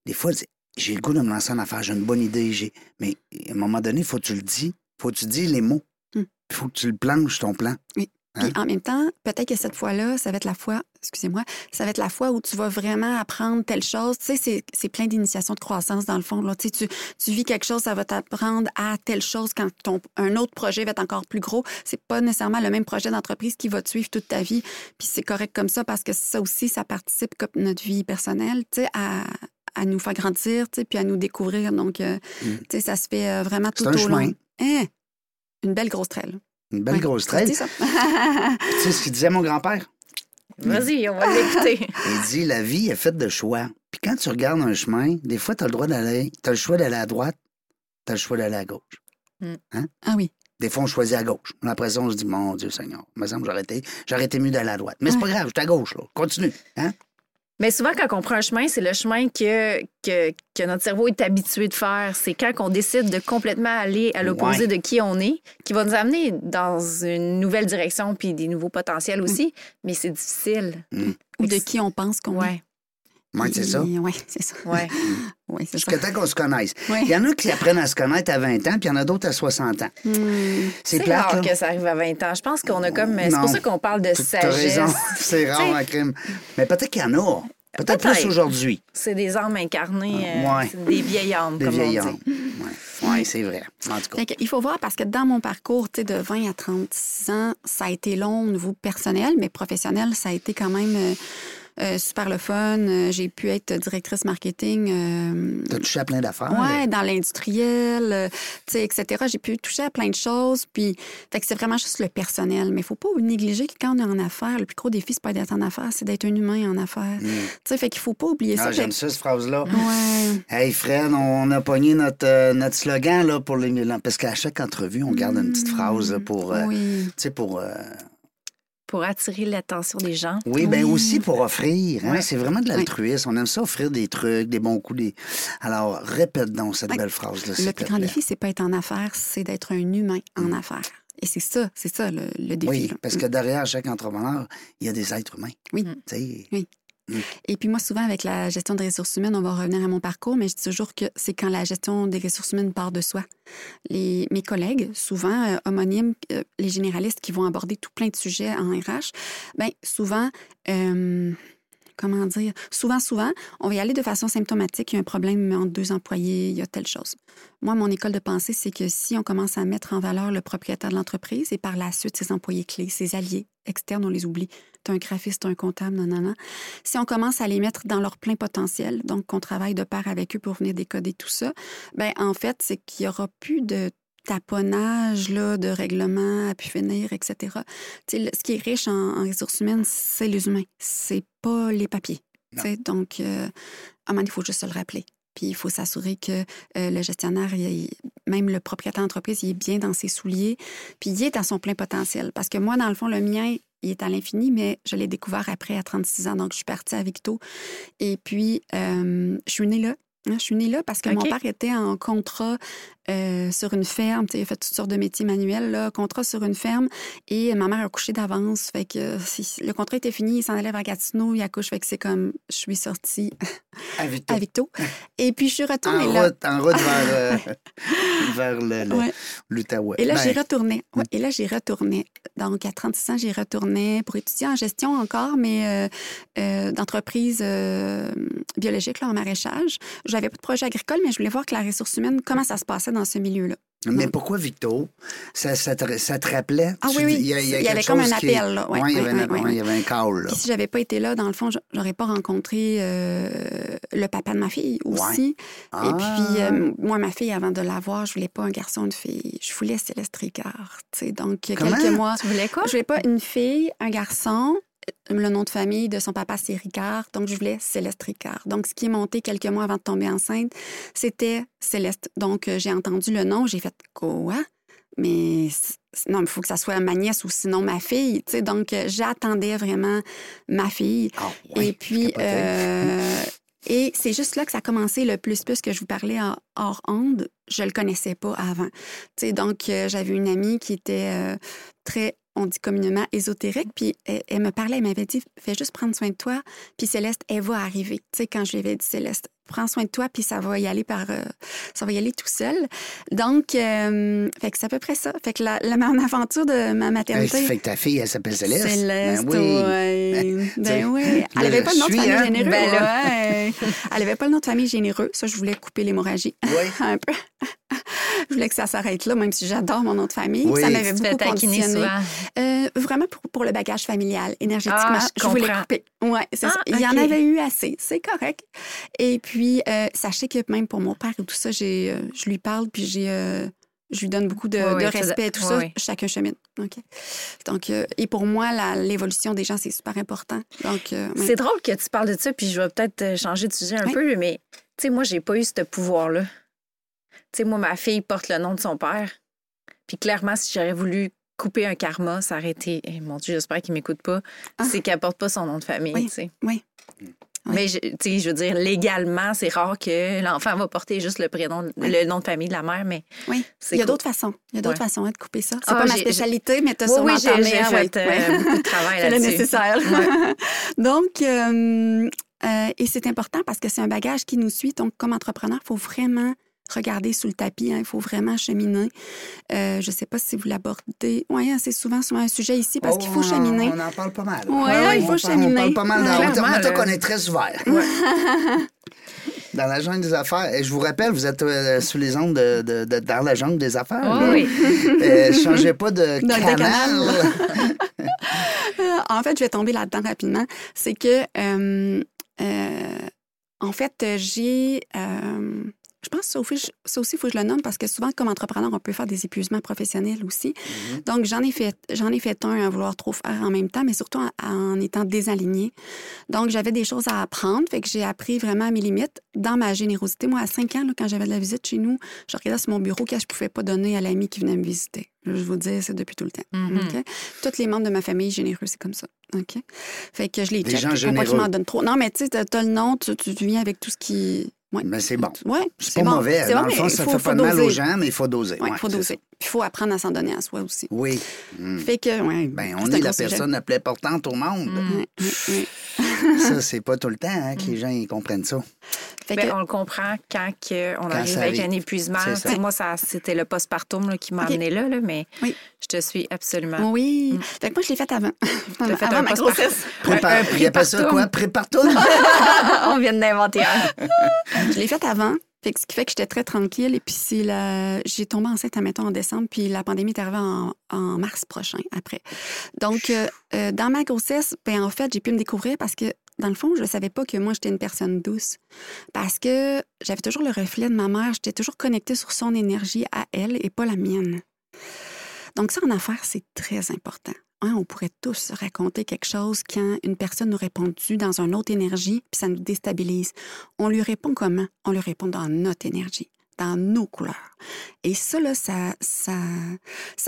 des fois, j'ai le goût de me lancer en affaires, j'ai une bonne idée. j'ai Mais à un moment donné, il faut que tu le dis. Il faut que tu dis les mots. Il faut que tu le planches, ton plan. Puis Hein? en même temps, peut-être que cette fois-là, ça va être la fois, excusez-moi, ça va être la fois où tu vas vraiment apprendre telle chose. Tu sais, c'est- c'est plein d'initiations de croissance dans le fond. Là. Tu, sais, tu, tu vis quelque chose, ça va t'apprendre à telle chose quand ton, un autre projet va être encore plus gros. C'est pas nécessairement le même projet d'entreprise qui va te suivre toute ta vie. Puis c'est correct comme ça parce que ça aussi, ça participe comme notre vie personnelle, tu sais, à à nous faire grandir, tu sais, puis à nous découvrir. Donc, euh, Mm. tu sais, ça se fait euh, vraiment tout au chemin. long. Hein? Une belle grosse traîne. Une belle Ouais, grosse c'est traîne? ça. Tu sais ce qu'il disait mon grand-père? Vas-y, on va l'écouter. Il dit la vie est faite de choix. Puis quand tu regardes un chemin, des fois, tu as le droit d'aller. Tu as le choix d'aller à droite, tu as le choix d'aller à gauche. ah oui. Des fois, on choisit à gauche. Après ça, on se dit, mon Dieu Seigneur, il me semble que j'aurais été, j'aurais été mieux d'aller à droite. Mais c'est pas grave, je suis à gauche, là. Continue. Hein? Mais souvent, quand on prend un chemin, c'est le chemin que, que, que notre cerveau est habitué de faire. C'est quand on décide de complètement aller à l'opposé Ouais. de qui on est, qui va nous amener dans une nouvelle direction puis des nouveaux potentiels aussi. Mais c'est difficile. Ou de qui on pense qu'on Ouais, Ouais, c'est ça. Oui, c'est ça. ouais. Oui, c'est ça. Jusqu'à temps qu'on se connaisse. Ouais. Il y en a qui apprennent à se connaître à 20 ans, puis il y en a d'autres à 60 ans. Hmm. C'est C'est plate, rare là. que ça arrive à 20 ans. Je pense qu'on a comme. C'est pour ça qu'on parle de T'as sagesse. raison. C'est rare, un crime. Mais peut-être qu'il y en a. Peut-être Peut-être. plus aujourd'hui. C'est des âmes incarnées, euh, Ouais. c'est des vieilles âmes, Des comme vieilles on dit. Ouais, Ouais, c'est vrai. En tout cas. Il faut voir parce que dans mon parcours, tu sais, de 20 à 36 ans, ça a été long au niveau personnel, mais professionnel, ça a été quand même euh, euh, super le fun. Euh, J'ai pu être directrice marketing. euh, T'as touché à plein d'affaires. Ouais, dans l'industriel, tu sais, etc. J'ai pu toucher à plein de choses. Puis, fait que c'est vraiment juste le personnel. Mais il faut pas négliger que quand on est en affaires, le plus gros défi, c'est pas d'être en affaires, c'est d'être un humain en affaires. Tu sais, fait qu'il faut pas oublier Mm. Ah, ça. j'aime ça, cette phrase-là. Ouais. Hey Fred, on a pogné notre, euh, notre slogan là, pour les parce qu'à chaque entrevue, on garde une petite phrase là, pour, Oui. tu sais, pour, Pour attirer l'attention des gens. oui, ben Oui. aussi pour offrir. Hein? C'est vraiment de l'altruisme. On aime ça offrir des trucs, des bons coups. Des... Alors répète donc cette belle phrase là. Le plus grand défi, c'est pas être en affaires, c'est d'être un humain en affaires. Et c'est ça, c'est ça le, le défi. Mm. Oui, là. parce que derrière chaque entrepreneur, il y a des êtres humains. Oui. Tu sais, Oui. Et puis moi, souvent, avec la gestion des ressources humaines, on va revenir à mon parcours, mais je dis toujours que c'est quand la gestion des ressources humaines part de soi. Les, mes collègues, souvent euh, homonymes, euh, les généralistes qui vont aborder tout plein de sujets en RH, bien, souvent, euh, comment dire, souvent, souvent, on va y aller de façon symptomatique. Il y a un problème entre deux employés, il y a telle chose. Moi, mon école de pensée, c'est que si on commence à mettre en valeur le propriétaire de l'entreprise et par la suite ses employés clés, ses alliés externes, on les oublie. T'as un graphiste, un comptable, non, non, non. Si on commence à les mettre dans leur plein potentiel, donc qu'on travaille de pair avec eux pour venir décoder tout ça, ben en fait, c'est qu'il n'y aura plus de taponnage là, de règlements à pu finir, etc. Tu sais, le- ce qui est riche en, en ressources humaines, c'est les humains, c'est pas les papiers. Donc, euh, à un moment, il faut juste se le rappeler. Puis il faut s'assurer que euh, le gestionnaire, il- même le propriétaire d'entreprise, il est bien dans ses souliers, puis il est à son plein potentiel. Parce que moi, dans le fond, le mien, il est à l'infini, mais je l'ai découvert après, à 36 ans. Donc, je suis partie à Victo. Et puis, euh, je suis née là. Hein, Je suis née là parce que mon père était en contrat euh, sur une ferme. Tu sais, Il a fait toutes sortes de métiers manuels, là, contrat sur une ferme. Et ma mère a couché d'avance. Fait que euh, si- le contrat était fini, il s'en allait vers Gatineau, il accouche. Fait que c'est comme, je suis sortie à Victo. Et puis, je suis En retournée là. route, en route vers, vers Ouais. Et là, Ben, j'ai retourné. Ouais, et là, j'ai retourné. Donc, à 36 ans, j'ai retourné pour étudier en gestion encore, mais euh, euh, d'entreprise euh, biologique, là, en maraîchage. J'avais pas de projet agricole, mais je voulais voir que la ressource humaine, comment ça se passait dans ce milieu-là. Mais pourquoi Victo? Ça, ça, te, ça te rappelait? Ah oui, oui. Il y, a- il y a Il y avait comme un qui- appel, là. Ouais, Ouais, il y ouais, avait un- ouais, ouais, il y avait un call, là. Puis si j'avais pas été là, dans le fond, je- j'aurais pas rencontré euh, le papa de ma fille aussi. Ah. Et puis, euh, moi, ma fille, avant de l'avoir, je voulais pas un garçon, une fille. Je voulais Céleste Ricard. tu sais. Donc, Comment? quelques mois. Tu voulais quoi? Je voulais pas une fille, un garçon. Le nom de famille de son papa, c'est Ricard. Donc, je voulais Céleste Ricard. Donc, ce qui est monté quelques mois avant de tomber enceinte, c'était Céleste. Donc, euh, j'ai entendu le nom, j'ai fait quoi? Mais non, il faut que ça soit ma nièce ou sinon ma fille. tu sais. Donc, euh, j'attendais vraiment ma fille. Ah, et puis, euh, et c'est juste là que ça a commencé le plus plus que je vous parlais en- hors onde. Je le connaissais pas avant. Tu sais, donc, euh, j'avais une amie qui était euh, très, on dit communément, ésotérique. Puis elle, elle me parlait, elle m'avait dit, fais juste prendre soin de toi. Puis Céleste, elle va arriver. Tu sais, quand je lui avais dit, Céleste, prends soin de toi, puis ça va y aller par, euh, ça va y aller tout seul. Donc, euh, fait que c'est à peu près ça. Fait que la, la, mon aventure de ma maternité. fait que ta fille, elle s'appelle Céleste. Céleste, Ben oui. ouais. Ben oui. là, Elle avait pas de nom de famille hein? généreux. Ben là. Elle avait pas le nom de famille généreux. Ça, je voulais couper l'hémorragie. Oui. Un peu. Je voulais que ça s'arrête là, même si j'adore mon nom de famille. Oui. Ça m'avait beaucoup conditionné. souvent. Euh, vraiment pour, pour le bagage familial, énergétiquement, Ah, je voulais couper. Ouais, c'est Ah, ça. Il y en avait eu assez, c'est correct. Et puis, euh, sachez que même pour mon père et tout ça, j'ai, euh, je lui parle, puis j'ai, euh, Je lui donne beaucoup de, Oui, respect et tout oui, ça. oui. Chacun chemine. OK. Donc, euh, et pour moi, la- l'évolution des gens, c'est super important. Donc, euh. C'est drôle que tu parles de ça, puis je vais peut-être changer de sujet un Oui. peu, mais tu sais, moi, j'ai pas eu ce pouvoir-là. Tu sais, moi, ma fille porte le nom de son père. Puis clairement, si j'aurais voulu couper un karma, ça aurait été. eh, mon Dieu, j'espère qu'il m'écoute pas. Ah. C'est qu'elle porte pas son nom de famille, Oui. tu sais. Oui. Mais je- tu sais, je veux dire, légalement, c'est rare que l'enfant va porter juste le prénom, le nom de famille de la mère, mais Oui. Il y a d'autres façons. Il y a d'autres Ouais. façs de couper ça. C'est Ah, pas ma spécialité, mais tu as Oui, sûrement oui, j'ai un, fait euh, beaucoup de travail C'est le là-dessus. nécessaire. Ouais. Donc, euh, euh, et c'est important parce que c'est un bagage qui nous suit. Donc, comme entrepreneur, il faut vraiment regarder sous le tapis. hein. Il faut vraiment cheminer. Euh, je ne sais pas si vous l'abordez. Oui, c'est souvent, souvent un sujet ici parce qu'il faut Oh, on- cheminer. On en parle pas mal. Ouais, ouais, il faut on parle- cheminer. On parle pas mal. Dans, Ouais. on Clairement, on- là. qu'on est très ouvert. dans la jungle des affaires. Et je vous rappelle, vous êtes euh, sous les ondes de, de- de- dans la jungle des affaires. Oh, oui. Euh, changez pas de Dans canal. Euh, en fait, je vais tomber là-dedans rapidement. C'est que, euh, euh, en fait, euh, j'ai. Je pense que ça aussi, il faut que je le nomme parce que souvent, comme entrepreneur, on peut faire des épuisements professionnels aussi. Mhm. Donc, j'en ai fait, ai fait un à vouloir trop faire en même temps, mais surtout en, en étant désaligné. Donc, j'avais des choses à apprendre, fait que j'ai appris vraiment à mes limites dans ma générosité. Moi, à 5 ans, là, quand j'avais de la visite chez nous, je regardais sur mon bureau qu'est-ce que je pouvais pas donner à l'ami qui venait me visiter. Je vous dis, c'est depuis tout le temps. OK? Tous les membres de ma famille généreux, c'est comme ça. OK? Fait que je les Des check. gens Faut pas généreux. qu'ils m'en donnent trop. Non, mais tu sais, t'as le nom, tu viens avec tout ce qui. Ouais. Mais c'est bon. Ouais, C'est pas bon. mauvais. Dans bon, le fond, ça faut- fait pas de mal aux gens, mais il faut doser. Oui, il Ouais, faut doser. il faut apprendre à s'en donner à soi aussi. Oui. Mm. Fait que, ouais. Ben, on est la sujet. personne la plus importante au monde. Mm. Ouais, ouais. Ça, c'est pas tout le temps hein, que les gens ils comprennent ça. Fait Ben, que, on le comprend quand que on Quand arrive ça avec arrive. un épuisement. Ça. Moi, ça, c'était le postpartum là, qui m'a OK. amené là, là, mais Oui. je te suis absolument. oui. Mm. Fait que moi, je l'ai fait avant. T'as fait avant un ma grossesse. Prépare. un Il appelle ça prépartum. quoi? Prépartum? on vient d'inventer un. Je l'ai fait avant. Fait que ce qui fait que j'étais très tranquille. Et puis, la... j'ai tombé enceinte, admettons, en décembre. Puis la pandémie est arrivée en, en mars prochain, après. Donc, euh, euh, dans ma grossesse, ben, en fait, j'ai pu me découvrir parce que, dans le fond, je ne savais pas que moi, j'étais une personne douce. Parce que j'avais toujours le reflet de ma mère. J'étais toujours connectée sur son énergie à elle et pas la mienne. Donc, ça, en affaires, c'est très important. Hein, on pourrait tous raconter quelque chose quand une personne nous répond dessus dans une autre énergie, puis ça nous déstabilise. On lui répond comment? On lui répond dans notre énergie, dans nos couleurs. Et ça, là, ça, ça,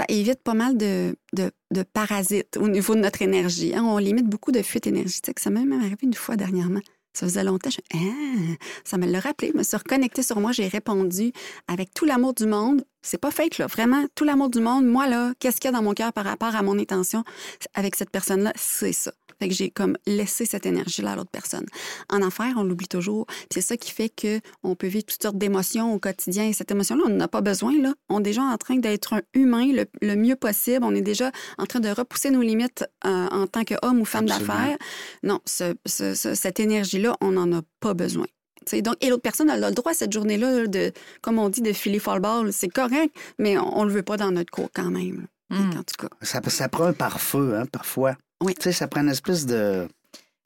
évite pas mal de, de, de parasites au niveau de notre énergie. hein. On limite beaucoup de fuites énergétiques. Ça m'est même arrivé une fois dernièrement. Ça faisait longtemps. Je... Ah, ça me l'a rappelé. Je me suis reconnectée sur moi. J'ai répondu avec tout l'amour du monde. C'est pas fake, là. Vraiment, tout l'amour du monde. Moi, là, qu'est-ce qu'il y a dans mon cœur par rapport à mon intention avec cette personne-là? C'est ça. Fait que j'ai comme laissé cette énergie-là à l'autre personne. En affaires, on l'oublie toujours. Puis c'est ça qui fait que on peut vivre toutes sortes d'émotions au quotidien. Et cette émotion-là, on n'en a pas besoin. Là. On est déjà en train d'être un humain le, le mieux possible. On est déjà en train de repousser nos limites euh, en tant qu'homme ou femme d'affaires. Non, ce- ce- ce- cette énergie-là, on n'en a pas besoin. T'sais, donc, et l'autre personne elle a le droit cette journée-là de, comme on dit, de filer fall ball. C'est correct, mais on, ne le veut pas dans notre cours quand même. là. Mm. En tout cas. Ça, ça prend un pare-feu, hein, parfois. Oui. Tu sais, ça prend une espèce de.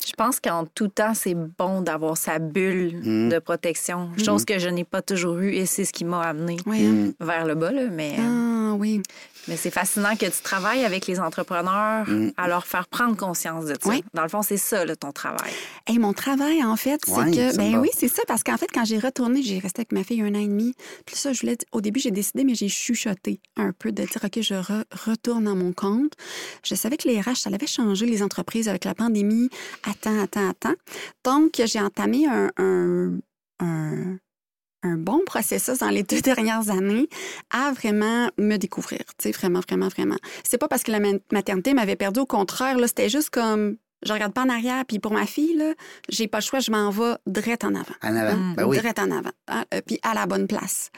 Je pense qu'en tout temps, c'est bon d'avoir sa bulle Mm. de protection, chose que je n'ai pas toujours eue et c'est ce qui m'a amené Oui, hein? Vers le bas. Là, mais Ah, oui. Mais c'est fascinant que tu travailles avec les entrepreneurs Mm. à leur faire prendre conscience de ça. Oui. Dans le fond, c'est ça, là, ton travail. Hey, mon travail, en fait, c'est Ouais, que. Ben va. oui, c'est ça, parce qu'en fait, quand j'ai retourné, j'ai resté avec ma fille un an et demi. Puis ça, je voulais. Au début, j'ai décidé, mais j'ai chuchoté un peu de dire, OK, je re- retourne à mon compte. Je savais que les RH, ça avait changé les entreprises avec la pandémie. Attends, attends, attends. Donc, j'ai entamé un. un, un un bon processus dans les deux dernières années à vraiment me découvrir, tu sais, vraiment, vraiment, vraiment. C'est pas parce que la ma- maternité m'avait perdu, au contraire, là, c'était juste comme, je regarde pas en arrière, puis pour ma fille, là, j'ai pas le choix, je m'en vais direct en avant. En avant. Mm. Ben oui. Direct en avant, hein, euh, puis à la bonne place.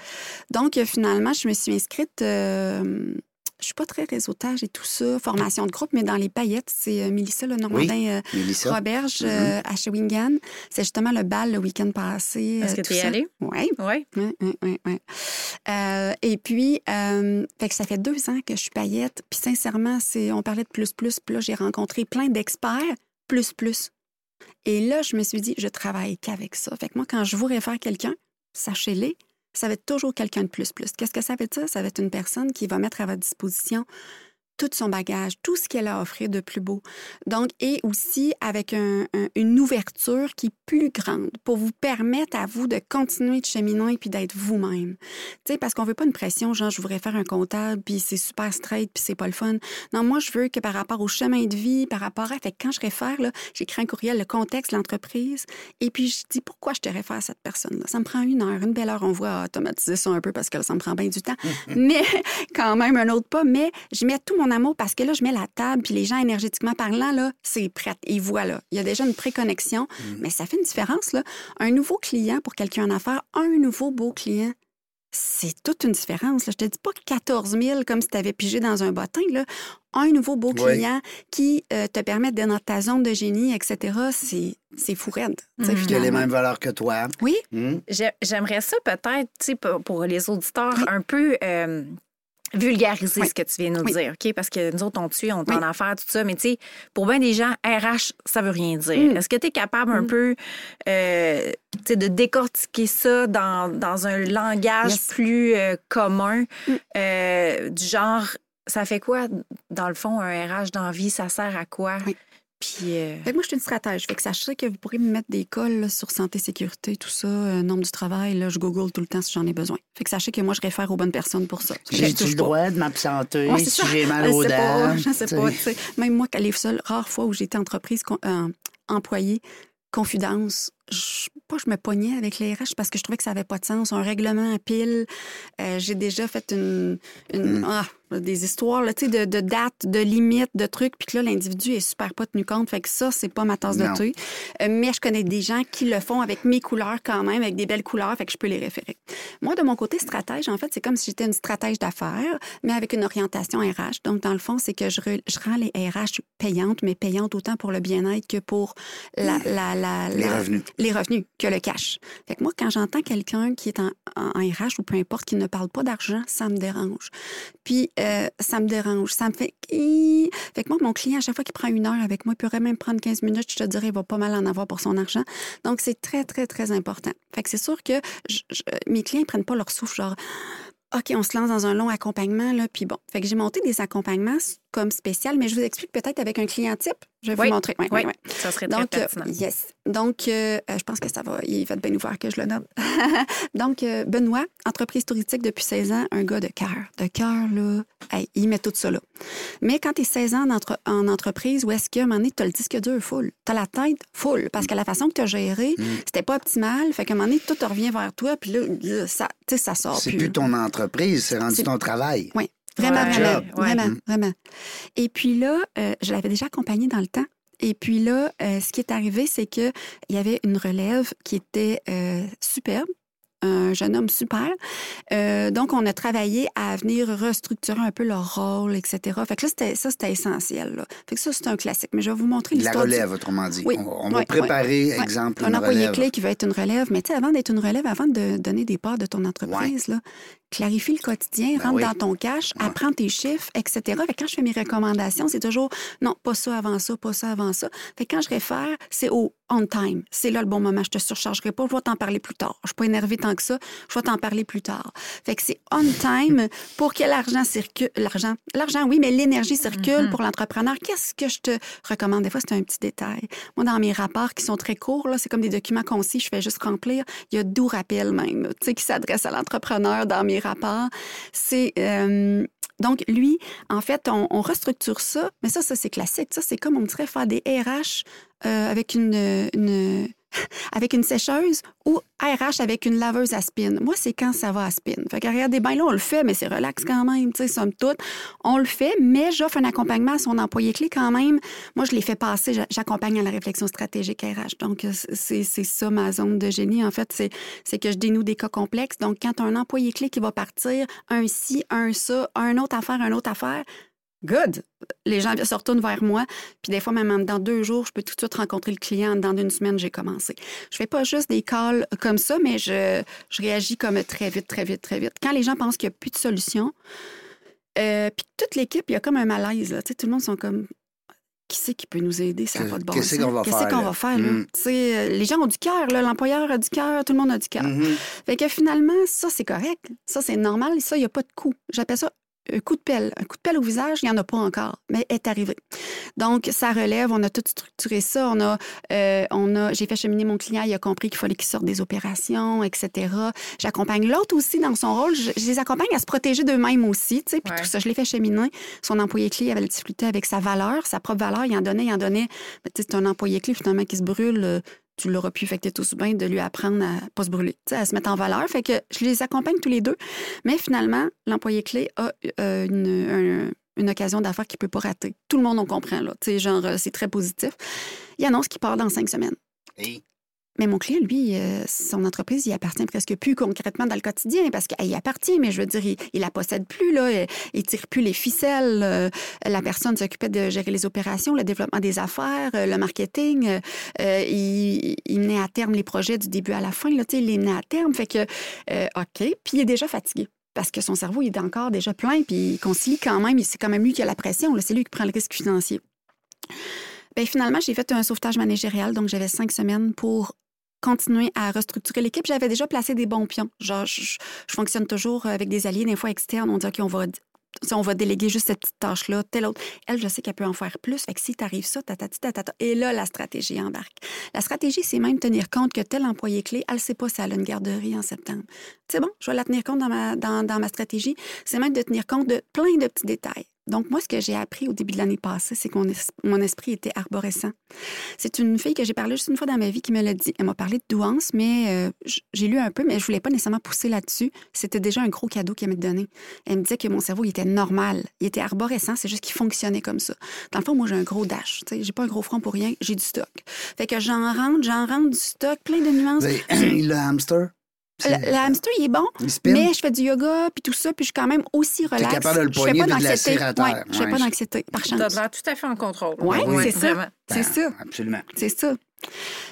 Donc, euh, finalement, je me suis inscrite. euh, je suis pas très réseautage et tout ça, formation de groupe, mais dans les paillettes, c'est euh, Mélissa Le Normandin euh, Mélissa. Roberge euh, à Shawinigan. C'est justement le bal le week-end passé. Est-ce euh, que tout tu es ça. allée? Oui, Oui. oui, oui, oui. oui. Euh, et puis, euh, fait que ça fait deux ans que je suis paillette. Puis sincèrement, c'est, on parlait de plus, plus. Puis là, j'ai rencontré plein d'experts, plus, plus. Et là, je me suis dit, je travaille qu'avec ça. Fait que moi, quand je vous réfère quelqu'un, sachez-les, ça va être toujours quelqu'un de plus plus. Qu'est-ce que ça veut dire? Ça va être une personne qui va mettre à votre disposition tout son bagage, tout ce qu'elle a à offrir de plus beau. Donc, et aussi avec un- un- une ouverture qui est plus grande pour vous permettre à vous de continuer de cheminer puis d'être vous-même. Tu sais, parce qu'on veut pas une pression, genre, je voudrais faire un comptable puis c'est super straight puis c'est pas le fun. Non, moi, je veux que par rapport au chemin de vie, par rapport à. Fait que quand je réfère, là, j'écris un courriel, le contexte, l'entreprise, et puis je dis pourquoi je te réfère à cette personne-là? Ça me prend une heure, une belle heure. On voit automatiser ça un peu parce que ça me prend bien du temps. mais quand même, un autre pas. Mais je mets tout mon amour parce que là, je mets la table, puis les gens énergétiquement parlant, là, c'est prêt. Ils voient, là. Il y a déjà une préconnexion, mais ça fait une différence, là. Un nouveau client pour quelqu'un en affaires, un nouveau beau client. C'est toute une différence. Là. Je te dis pas 14 000 comme si tu avais pigé dans un bottin. Là. Un nouveau beau Oui. client qui euh, te permet d'être dans ta zone de génie, etc., c'est, c'est fou raide. Qui a les mêmes valeurs que toi. Oui? J'ai- J'aimerais ça peut-être, tu sais, pour, pour les auditeurs, un peu euh, vulgariser Oui. ce que tu viens de nous Oui. dire, OK? Parce que nous autres, on tue, on est Oui. en affaires, tout ça. Mais tu sais, pour bien des gens, RH, ça veut rien dire. Mm. Est-ce que tu es capable un Mm. peu euh, tu sais, de décortiquer ça dans, dans un langage Yes. plus euh, commun, Mm. euh, du genre, ça fait quoi, dans le fond, un RH d'envie? Ça sert à quoi? Puis, euh, Fait que moi, je suis une stratège. Fait que sachez que vous pourrez me mettre des cols là, sur santé, sécurité, tout ça, euh, nombre du travail. Là, je google tout le temps si j'en ai besoin. Fait que sachez que moi, je réfère aux bonnes personnes pour ça. J'ai-tu le pas. droit de m'absenter Ouais, si j'ai mal Je aux sais pas, dents? Je sais pas. Même moi, les seules rares fois où j'étais entreprise, con- euh, employée, confidence, je, pas je me pognais avec les RH parce que je trouvais que ça avait pas de sens. Un règlement à pile. Euh, j'ai déjà fait une, une- Mm. ah, des histoires là, tu sais, de, de dates, de limites, de trucs, puis que là, l'individu est super pas tenu compte. Fait que ça, c'est pas ma tasse Non. de thé. Euh, mais je connais des gens qui le font avec mes couleurs quand même, avec des belles couleurs, fait que je peux les référer. Moi, de mon côté, stratège, en fait, c'est comme si j'étais une stratège d'affaires, mais avec une orientation RH. Donc, dans le fond, c'est que je, re- je rends les RH payantes, mais payantes autant pour le bien-être que pour la, la, la- Les la- revenus. Les revenus, que le cash. Fait que moi, quand j'entends quelqu'un qui est en, en- RH ou peu importe, qui ne parle pas d'argent, ça me dérange. Puis, euh, ça me dérange. Ça me fait... Fait que moi, mon client, à chaque fois qu'il prend une heure avec moi, il pourrait même prendre 15 minutes, je te dirais, il va pas mal en avoir pour son argent. Donc, c'est très, très, très important. Fait que c'est sûr que mes clients, ils prennent pas leur souffle, genre... OK, on se lance dans un long accompagnement, là, puis bon. Fait que j'ai monté des accompagnements comme spécial, mais je vous explique peut-être avec un client type. Je vais Oui, vous montrer. Oui, oui, oui, ça serait très donc, euh, pertinent. yes. Donc, euh, euh, je pense que ça va. Il va être bien ouvert que je le nomme. Donc, euh, Benoît, entreprise touristique depuis 16 ans, un gars de cœur. De cœur, là, hey, il met tout ça là. Mais quand tu es 16 ans en entreprise, où est-ce qu'à un moment donné, tu as le disque dur full? Tu as la tête full. Parce que la façon que tu as géré, Mm. c'était pas optimal. Fait qu'à un moment donné, tout revient vers toi, puis là, là, ça, tu sais, ça sort C'est plus. plus ton entreprise, c'est rendu ton travail. Oui, vraiment, Ouais, vraiment, ouais. vraiment, vraiment. Et puis là, euh, je l'avais déjà accompagné dans le temps. Et puis là, euh, ce qui est arrivé, c'est que il y avait une relève qui était euh, superbe, un jeune homme super. Euh, donc, on a travaillé à venir restructurer un peu leur rôle, etc. Fait que là, ça, c'était essentiel. Là. Fait que ça, c'est un classique. Mais je vais vous montrer La l'histoire. du- relève, autrement dit. Oui, On, on va oui, préparer, oui. exemple, un une employé relève. clé qui veut être une relève. Mais tu sais, avant d'être une relève, avant de donner des parts de ton entreprise, là, clarifie le quotidien, Ben rentre dans ton cash, apprends tes chiffres, etc. Fait que quand je fais mes recommandations, c'est toujours non, pas ça avant ça, pas ça avant ça. Fait que quand je réfère, c'est au on time. C'est là le bon moment. Je te surchargerai pas. Je vais t'en parler plus tard. Je suis pas énervée tant que ça. Je vais t'en parler plus tard. Fait que c'est on time pour que l'argent circule. L'argent, l'argent, oui, mais l'énergie circule Mhm. pour l'entrepreneur. Qu'est-ce que je te recommande? Des fois, c'est un petit détail. Moi, dans mes rapports qui sont très courts, là, c'est comme des documents concis, je fais juste remplir. Il y a 12 rappels même, tu sais, qui s'adressent à l'entrepreneur dans mes rapports. C'est euh, donc lui, en fait, on, on restructure ça, mais ça, ça c'est classique. Ça, c'est comme on dirait faire des RH euh, avec une, une avec une sécheuse ou RH avec une laveuse à spin. Moi, c'est quand ça va à spin. Fait que regardez bien, là, on le fait, mais c'est relax quand même, tu sais, somme toute. On le fait, mais j'offre un accompagnement à son employé clé quand même. Moi, je l'ai fait passer, j'a- j'accompagne à la réflexion stratégique RH. Donc, euh, c'est ça ma zone de génie, en fait, c'est que je dénoue des cas complexes. Donc, quand as un employé clé qui va partir, un ci, un ça, un autre affaire, un autre affaire, good. Les gens se retournent vers moi. Puis des fois, même dans deux jours, je peux tout de suite rencontrer le client. Dans une semaine, j'ai commencé. Je fais pas juste des calls comme ça, mais je, je réagis comme très vite, très vite, très vite. Quand les gens pensent qu'il n'y a plus de solution, euh, puis toute l'équipe, il y a comme un malaise. Là. Tout le monde sont comme qui c'est qui peut nous aider? Ça n'a pas de bon Qu'est-ce sens. qu'on va faire, qu'on là? va faire, là? Mm. Les gens ont du cœur. L'employeur a du cœur, tout le monde a du cœur. Mhm. Fait que finalement, ça, c'est correct. Ça, c'est normal. Ça, il n'y a pas de coup. J'appelle ça un coup de pelle. Un coup de pelle au visage, il n'y en a pas encore, mais est arrivé. Donc, ça relève. On a tout structuré ça. On a, euh, on a, j'ai fait cheminer mon client. Il a compris qu'il fallait qu'il sorte des opérations, etc. J'accompagne l'autre aussi dans son rôle. Je, je les accompagne à se protéger d'eux-mêmes aussi. tu sais. Puis Ouais. tout ça, je l'ai fait cheminer. Son employé clé avait la difficulté avec sa valeur, sa propre valeur. Il en donnait, il en donnait. Mais tu sais, c'est un employé clé finalement qui se brûle. Tu l'auras pu affecter tout bien de lui apprendre à pas se brûler, à se mettre en valeur. Fait que je les accompagne tous les deux. Mais finalement, l'employé clé a euh, une, un- une occasion d'affaires qu'il peut pas rater. Tout le monde en comprend, là. Genre, euh, c'est très positif. Il annonce qu'il part dans cinq semaines. Mais mon client, lui, euh, son entreprise, il appartient presque plus concrètement dans le quotidien parce qu'il appartient, mais je veux dire, il, il la possède plus, là. Il, il tire plus les ficelles. euh, la personne s'occupait de gérer les opérations, le développement des affaires, euh, le marketing. euh, euh, il, il menait à terme les projets du début à la fin, là. Il les menait à terme. Fait que, euh, OK. Puis il est déjà fatigué. Parce que son cerveau, il est encore déjà plein, puis il concilie quand même. C'est quand même lui qui a la pression. C'est lui qui prend le risque financier. Bien, finalement, j'ai fait un sauvetage managérial, donc j'avais cinq semaines pour continuer à restructurer l'équipe. J'avais déjà placé des bons pions. Genre, je, fonctionne toujours avec des alliés, des fois externes. On dit, OK, on va, on va déléguer juste cette petite tâche-là, telle autre. Elle, je sais qu'elle peut en faire plus. Fait que si t'arrives ça, tatati, tatata. Et là, la stratégie embarque. La stratégie, c'est même tenir compte que tel employé clé, elle ne sait pas si elle a une garderie en septembre. C'est bon, je vais la tenir compte dans ma, dans, dans ma stratégie. C'est même de tenir compte de plein de petits détails. Donc, moi, ce que j'ai appris au début de l'année passée, c'est que mon, es- mon esprit était arborescent. C'est une fille que j'ai parlé juste une fois dans ma vie qui me l'a dit. Elle m'a parlé de douance, mais euh, j'ai lu un peu, mais je voulais pas nécessairement pousser là-dessus. C'était déjà un gros cadeau qu'elle m'a donné. Elle me disait que mon cerveau, il était normal. Il était arborescent, c'est juste qu'il fonctionnait comme ça. Dans le fond, moi, j'ai un gros dash. J'ai pas un gros front pour rien, j'ai du stock. Fait que j'en rentre, j'en rentre du stock, plein de nuances. Avez- le hamster? Le, le hamster, il est bon, Il mais je fais du yoga puis tout ça, puis je suis quand même aussi relax. capable de le Je fais poigner pas puis de d'anxiété. terre. Ouais, je fais Ouais, pas d'anxiété, par Tu as chance. l'air tout à fait en contrôle. Oui, Oui, c'est ça. C'est ça. Absolument. C'est ça.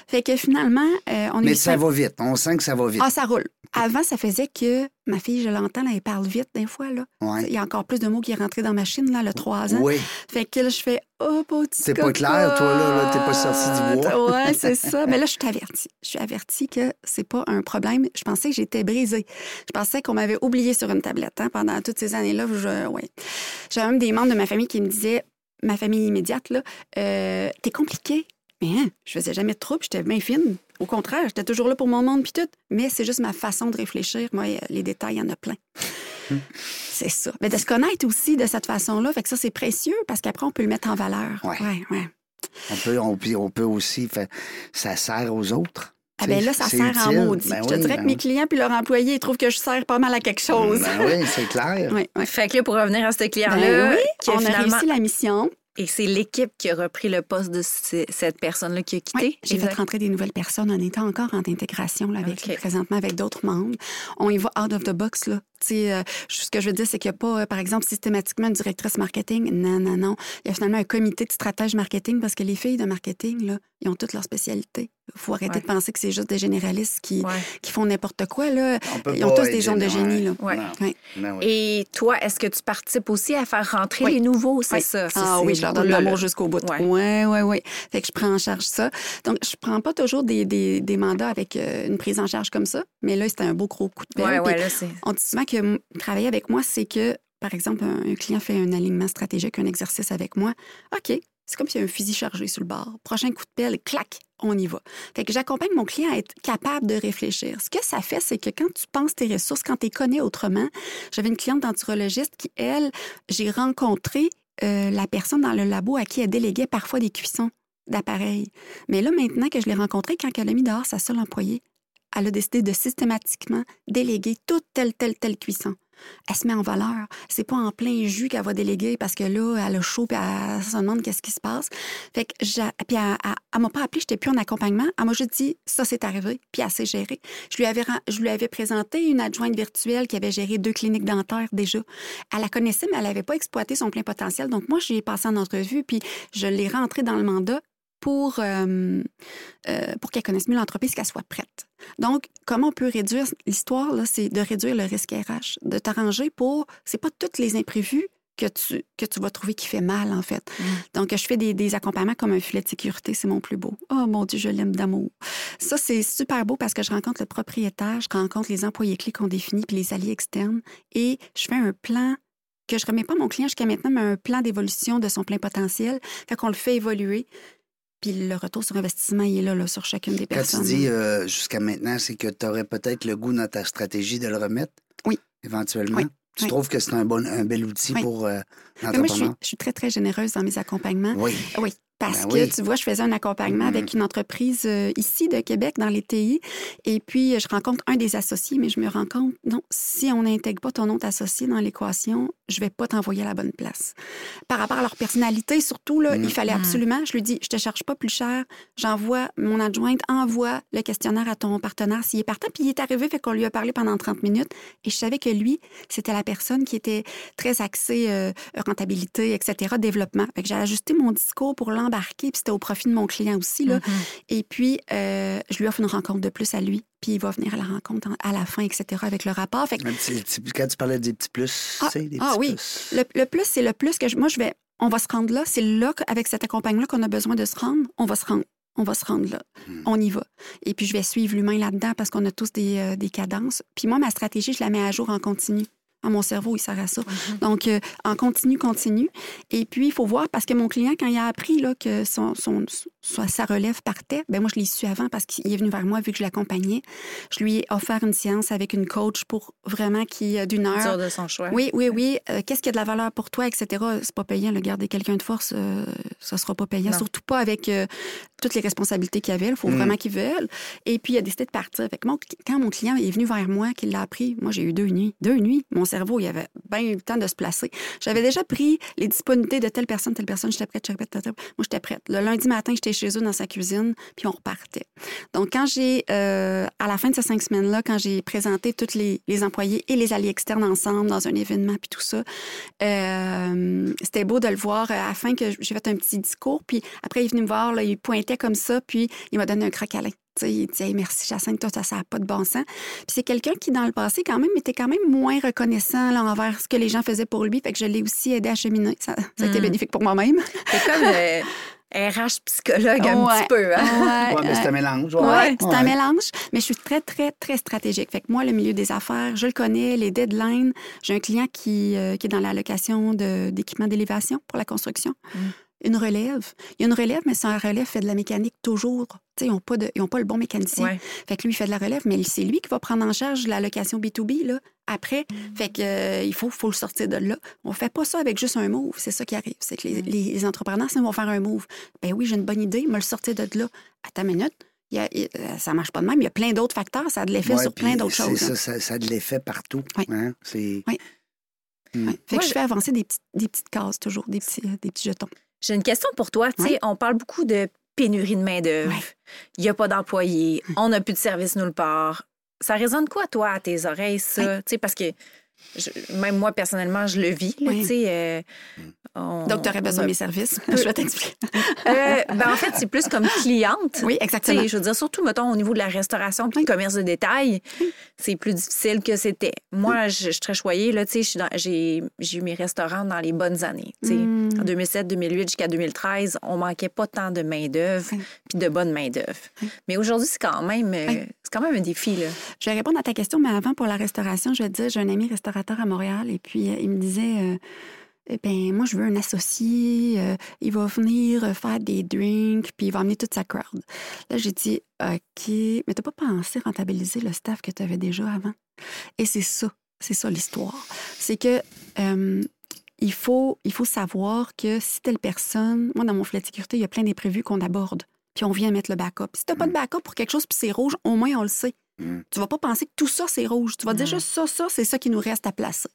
Fait que finalement, euh, on a Mais ça va vite. On sent que ça va vite. Ah, ça roule. Avant, ça faisait que ma fille, je l'entends, elle parle vite des fois. Là. Ouais. Il y a encore plus de mots qui est rentré dans ma machine, là, le 3 ans. Oui. Fait que là, je fais Oh, petit C'est pas clair, toi, là, là, t'es pas sorti du bois. Ouais, c'est ça. Mais là, je suis avertie. Je suis avertie que c'est pas un problème. Je pensais que j'étais brisée. Je pensais qu'on m'avait oublié sur une tablette hein, pendant toutes ces années-là. Je... Ouais. J'avais même des membres de ma famille qui me disaient, ma famille immédiate, là, euh, t'es compliqué. Mais hein, je faisais jamais de trouble, j'étais bien fine. Au contraire, j'étais toujours là pour mon monde puis tout. Mais c'est juste ma façon de réfléchir. Moi, les détails, il y en a plein. C'est ça. Mais de se connaître aussi de cette façon-là, fait que ça, c'est précieux parce qu'après, on peut le mettre en valeur. Ouais. ouais. ouais. On peut, on, peut- on peut aussi faire. Ça sert aux autres. Ah ben là, ça sert utile. en maudit. Ben je te oui, dirais ben que mes oui. clients puis leurs employés, ils trouvent que je sers pas mal à quelque chose. Ben oui, c'est clair. Oui, oui. Fait que là, pour revenir à ce client-là, Ben oui, on a finalement... réussi la mission. Et c'est l'équipe qui a repris le poste de ce- cette personne-là qui a quitté? Oui, j'ai fait rentrer des nouvelles personnes. On était encore en intégration là, avec OK. présentement avec d'autres membres. On y va out of the box là. Tu sais, euh, ce que je veux dire, c'est qu'il n'y a pas, euh, par exemple, systématiquement une directrice marketing. Non, non, non. Il y a finalement un comité de stratège marketing parce que les filles de marketing, là, ils ont toutes leurs spécialités. Il faut arrêter Ouais. de penser que c'est juste des généralistes qui, Ouais. qui font n'importe quoi. Là. On Ils ont tous des zones de génie. Là. Ouais. Non. Oui. Oui. Et toi, est-ce que tu participes aussi à faire rentrer Oui. les nouveaux? C'est Oui. ça. Ah oui, je leur donne l'amour jusqu'au bout. Ouais. Oui, oui, oui. Fait que je prends en charge ça. Donc, je prends pas toujours des, des, des mandats avec euh, une prise en charge comme ça, mais là, c'était un beau gros coup de pelle. Ouais, ouais, Puis là, c'est... On dit souvent que travailler avec moi, c'est que, par exemple, un, un client fait un alignement stratégique, un exercice avec moi. OK, c'est comme s'il y a un fusil chargé sur le bord. Prochain coup de pelle, clac, on y va. Fait que j'accompagne mon client à être capable de réfléchir. Ce que ça fait, c'est que quand tu penses tes ressources, quand tu les connais autrement, j'avais une cliente denturologiste qui, elle, j'ai rencontré euh, la personne dans le labo à qui elle déléguait parfois des cuissons d'appareils. Mais là, maintenant que je l'ai rencontrée, quand elle a mis dehors sa seule employée, elle a décidé de systématiquement déléguer toute telle, telle, telle cuisson. Elle se met en valeur. C'est pas en plein jus qu'elle va déléguer parce que là, elle a chaud et elle se demande qu'est-ce qui se passe. Fait que puis elle, elle, m'a pas appelé, j'étais plus en accompagnement. Elle m'a juste dit ça c'est arrivé, puis elle s'est gérée. Je lui avais je lui avais présenté une adjointe virtuelle qui avait géré deux cliniques dentaires déjà. Elle la connaissait mais elle avait pas exploité son plein potentiel. Donc moi, j'ai passé en entrevue puis je l'ai rentrée dans le mandat pour, euh, euh, pour qu'elle connaisse mieux l'entreprise, qu'elle soit prête. Donc, comment on peut réduire l'histoire, là, c'est de réduire le risque RH, de t'arranger pour, c'est pas tous les imprévus que tu, que tu vas trouver qui fait mal, en fait. Mm. Donc, je fais des, des accompagnements comme un filet de sécurité, c'est mon plus beau. Oh mon Dieu, je l'aime d'amour. Ça, c'est super beau parce que je rencontre le propriétaire, je rencontre les employés clés qu'on définit, puis les alliés externes, et je fais un plan que je remets pas à mon client jusqu'à maintenant, mais un plan d'évolution de son plein potentiel. Fait qu'on le fait évoluer. Puis le retour sur investissement, il est là, là sur chacune des Quand personnes. tu dis euh, jusqu'à maintenant, c'est que tu aurais peut-être le goût dans ta stratégie de le remettre? Oui. Éventuellement? Oui. Tu Oui. trouves que c'est un, bon, un bel outil Oui. pour euh, Mais moi, je suis, l'entrepreneur? je suis très, très généreuse dans mes accompagnements. Oui. Oui, parce Ben que oui. tu vois, je faisais un accompagnement avec une entreprise euh, ici de Québec dans les TI. Et puis, euh, je rencontre un des associés, mais je me rends compte, non, si on n'intègre pas ton autre associé dans l'équation, je vais pas t'envoyer à la bonne place. Par rapport à leur personnalité, surtout, là, il fallait absolument, je lui dis, je te cherche pas plus cher, j'envoie, mon adjointe envoie le questionnaire à ton partenaire s'il est partant. Puis il est arrivé, fait qu'on lui a parlé pendant 30 minutes. Et je savais que lui, c'était la personne qui était très axée euh, rentabilité, etc., développement. Fait que j'ai ajusté mon discours pour l'embarquer, puis c'était au profit de mon client aussi. Là. Mhm. Et puis, euh, je lui offre une rencontre de plus à lui, puis il va venir à la rencontre en- à la fin, etc., avec le rapport. Fait que petit- quand tu parlais des petits plus, Ah, tu sais, des ah petits oui. plus. le, le plus, c'est le plus que je- moi, je vais. On va se rendre là. C'est là, avec cet accompagnement qu'on a besoin de se rendre. On va se rendre. On va se rendre là. Hmm. On y va. Et puis, je vais suivre l'humain là-dedans parce qu'on a tous des, euh, des cadences. Puis moi, ma stratégie, je la mets à jour en continu. Ah, mon cerveau, il sert à ça. Mhm. Donc, euh, en continu, continu. Et puis, il faut voir, parce que mon client, quand il a appris là, que son, son, son- sa relève partait, ben moi, je l'ai su avant parce qu'il est venu vers moi vu que je l'accompagnais. Je lui ai offert une séance avec une coach pour vraiment qui euh, d'une heure. Sûr de son choix. Oui, oui, oui. Euh, Qu'est-ce qui a de la valeur pour toi, etc. C'est pas payant. Le garder quelqu'un de force, euh, ça sera pas payant. Non. Surtout pas avec euh, toutes les responsabilités qu'il avait. Il faut Mm. vraiment qu'il veuille. Et puis, il a décidé de partir. Fait que mon- quand mon client est venu vers moi, qu'il l'a appris, moi, j'ai eu deux nuits. Deux nuits. Mon cerveau, il avait bien eu le temps de se placer. J'avais déjà pris les disponibilités de telle personne, telle personne. J'étais prête, j'étais prête, prête. Moi, j'étais prête. Le lundi matin, j'étais chez eux dans sa cuisine, puis on repartait. Donc, quand j'ai, euh, à la fin de ces cinq semaines-là, quand j'ai présenté tous les, les employés et les alliés externes ensemble dans un événement, puis tout ça, euh, c'était beau de le voir. À la fin, que j'ai fait un petit discours, puis après, il est venu me voir, là, il pointait comme ça, puis il m'a donné un croc à Tu sais, il dit Hey, merci Jacinthe, toi, ça n'a pas de bon sens. Puis c'est quelqu'un qui, dans le passé, quand même, était quand même moins reconnaissant là, envers ce que les gens faisaient pour lui. Fait que je l'ai aussi aidé à cheminer. Ça, ça a été Mm. bénéfique pour moi-même. C'est comme euh, RH psychologue un petit peu. Hein? Ouais, Ouais, mais c'est un mélange. Oui, c'est un mélange, mais je suis très, très, très stratégique. Fait que moi, le milieu des affaires, je le connais, les deadlines. J'ai un client qui, euh, qui est dans la location d'équipements d'élévation pour la construction. Mm. Une relève. Il y a une relève, mais c'est un relève fait de la mécanique toujours. Tu sais, ils n'ont pas, de- ils ont pas le bon mécanicien. Ouais. Fait que lui, il fait de la relève, mais c'est lui qui va prendre en charge la location B2B là, après. Fait que euh, il faut, faut le sortir de là. On fait pas ça avec juste un move. C'est ça qui arrive. C'est que les, les entrepreneurs, c'est vont faire un move. Ben oui, j'ai une bonne idée, me le sortir de là. Attends une minute. Il y a- il- euh, ça marche pas de même. Il y a plein d'autres facteurs. Ça a de l'effet Ouais, sur plein d'autres choses. Ça, ça, ça a de l'effet partout. Oui. hein. C'est... Oui. Mm. Fait que je je- fais avancer des petites, des petites cases, toujours, des petits, euh, des petits jetons. J'ai une question pour toi. Tu sais, on parle beaucoup de pénurie de main-d'œuvre. Il n'y a pas d'employés. On n'a plus de service nulle part. Ça résonne quoi, toi, à tes oreilles, ça? Tu sais, parce que je- même moi, personnellement, je le vis. là, Oui. euh, on- Donc, tu aurais besoin de mes services? je vais t'expliquer. Euh, ben, en fait, c'est plus comme cliente. Oui, exactement. je veux dire, surtout, mettons, au niveau de la restauration puis du commerce de détail, c'est plus difficile que c'était. Moi, je, je suis très choyée, j'ai eu mes restaurants dans les bonnes années. Mm. En 2007, 2008 jusqu'à 2013, on manquait pas tant de main-d'œuvre Oui. puis de bonne main-d'œuvre. Mais aujourd'hui, c'est quand même euh, Oui. C'est quand même un défi, là. Je vais répondre à ta question, mais avant, pour la restauration, je vais te dire, j'ai un ami restaurateur à Montréal et puis euh, il me disait, euh, Eh ben moi, je veux un associé, euh, il va venir faire des drinks, puis il va amener toute sa crowd. Là, j'ai dit, OK, mais t'as pas pensé rentabiliser le staff que tu avais déjà avant? Et c'est ça, c'est ça l'histoire. C'est que il, faut, il faut savoir que si telle personne, moi, dans mon filet de sécurité, il y a plein d'imprévus qu'on aborde, puis on vient mettre le backup. Si t'as pas de backup pour quelque chose, puis c'est rouge, au moins on le sait. Mm. Tu vas pas penser que tout ça, c'est rouge. Tu vas dire Mm. juste ça, ça, c'est ça qui nous reste à placer.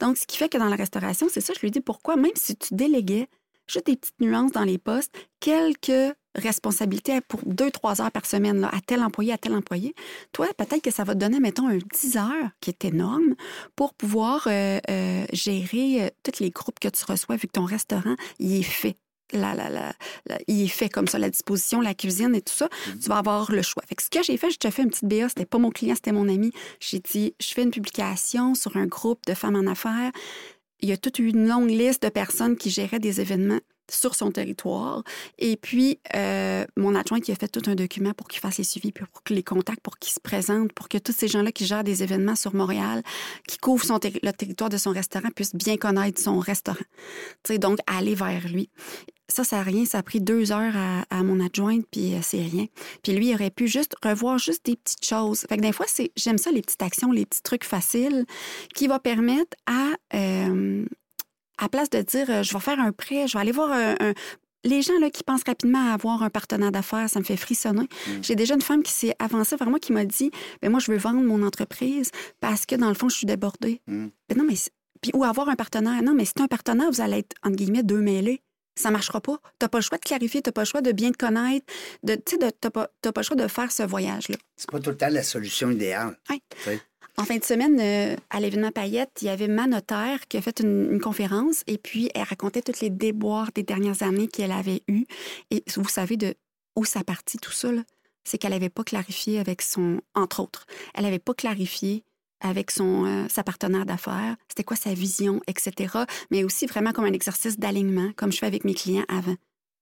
Donc, ce qui fait que dans la restauration, c'est ça, je lui dis pourquoi, même si tu déléguais juste des petites nuances dans les postes, quelques responsabilités pour deux, trois heures par semaine, là, à tel employé, à tel employé, toi, peut-être que ça va te donner, mettons, un 10 heures, qui est énorme, pour pouvoir euh, euh, gérer euh, tous les groupes que tu reçois, vu que ton restaurant, il est fait. La, la, la, la- il est fait comme ça, la disposition, la cuisine et tout ça, tu vas avoir le choix. Fait que ce que j'ai fait, j'ai déjà fait une petite BA, c'était pas mon client, c'était mon ami. J'ai dit, je fais une publication sur un groupe de femmes en affaires. il y a toute une longue liste de personnes qui géraient des événements sur son territoire. Et puis, euh, mon adjoint qui a fait tout un document pour qu'il fasse les suivis, puis pour que les contacts, pour qu'ils se présentent, pour que tous ces gens-là qui gèrent des événements sur Montréal, qui couvrent le territoire de son restaurant, puissent bien connaître son restaurant. Sais, donc, aller vers lui. Ça, ça n'a rien. Ça a pris deux heures à, mon adjointe, puis euh, c'est rien. Puis lui, il aurait pu juste revoir juste des petites choses. Fait que des fois, j'aime ça, les petites actions, les petits trucs faciles qui vont permettre à, euh, à place de dire, euh, je vais faire un prêt, je vais aller voir un... un- les gens là, qui pensent rapidement à avoir un partenaire d'affaires, ça me fait frissonner. J'ai déjà une femme qui s'est avancée vers moi qui m'a dit ben moi, je veux vendre mon entreprise parce que dans le fond, je suis débordée. Mm. Ben non, mais. Puis, ou avoir un partenaire. Non, mais c'est un partenaire, vous allez être, entre guillemets, deux mêlés. Ça marchera pas. Tu n'as pas le choix de clarifier, tu n'as pas le choix de bien te connaître. Tu t'as pas, pas le choix de faire ce voyage-là. C'est pas tout le temps la solution idéale. Ouais. En fin de semaine, euh, à l'événement Payette, il y avait ma notaire qui a fait une, conférence et puis elle racontait toutes les déboires des dernières années qu'elle avait eues. Et vous savez de où ça partit tout ça, c'est qu'elle n'avait pas clarifié avec son, entre autres, elle n'avait pas clarifié avec son, euh, sa partenaire d'affaires, c'était quoi sa vision, etc. Mais aussi vraiment comme un exercice d'alignement, comme je fais avec mes clients avant.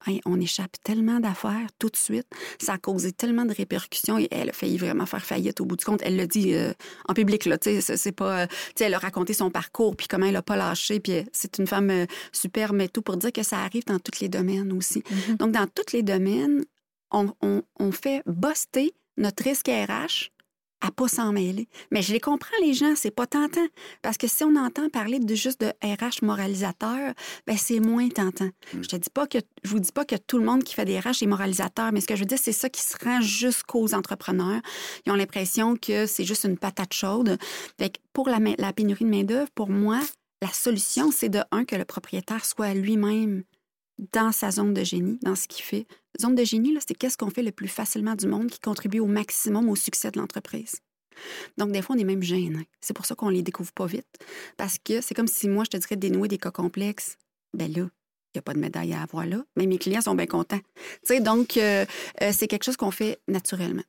Hey, on échappe tellement d'affaires tout de suite. Ça a causé tellement de répercussions et elle a failli vraiment faire faillite au bout du compte. Elle l'a dit euh, en public, là, tu sais, c'est- pas... euh, elle a raconté son parcours, puis comment elle a pas lâché, puis euh, c'est une femme super, mais tout pour dire que ça arrive dans tous les domaines aussi. Donc, dans tous les domaines, on, on- on fait buster notre risque RH à pas s'en mêler. Mais je les comprends, les gens, c'est pas tentant. Parce que si on entend parler de juste de RH moralisateur, ben c'est moins tentant. Je te dis pas que je vous dis pas que tout le monde qui fait des RH est moralisateur, mais ce que je veux dire, c'est ça qui se rend jusqu'aux entrepreneurs. Ils ont l'impression que c'est juste une patate chaude. Fait que pour la, la pénurie de main-d'œuvre, pour moi, la solution, c'est de un, que le propriétaire soit lui-même dans sa zone de génie, dans ce qu'il fait. Zone de génie, là, c'est qu'est-ce qu'on fait le plus facilement du monde qui contribue au maximum au succès de l'entreprise. Donc, des fois, on est même gêné. C'est pour ça qu'on les découvre pas vite. Parce que c'est comme si moi, je te dirais dénouer des cas complexes. Ben là, il n'y a pas de médaille à avoir là. Mais mes clients sont bien contents. Tu sais, donc, euh, euh, c'est quelque chose qu'on fait naturellement.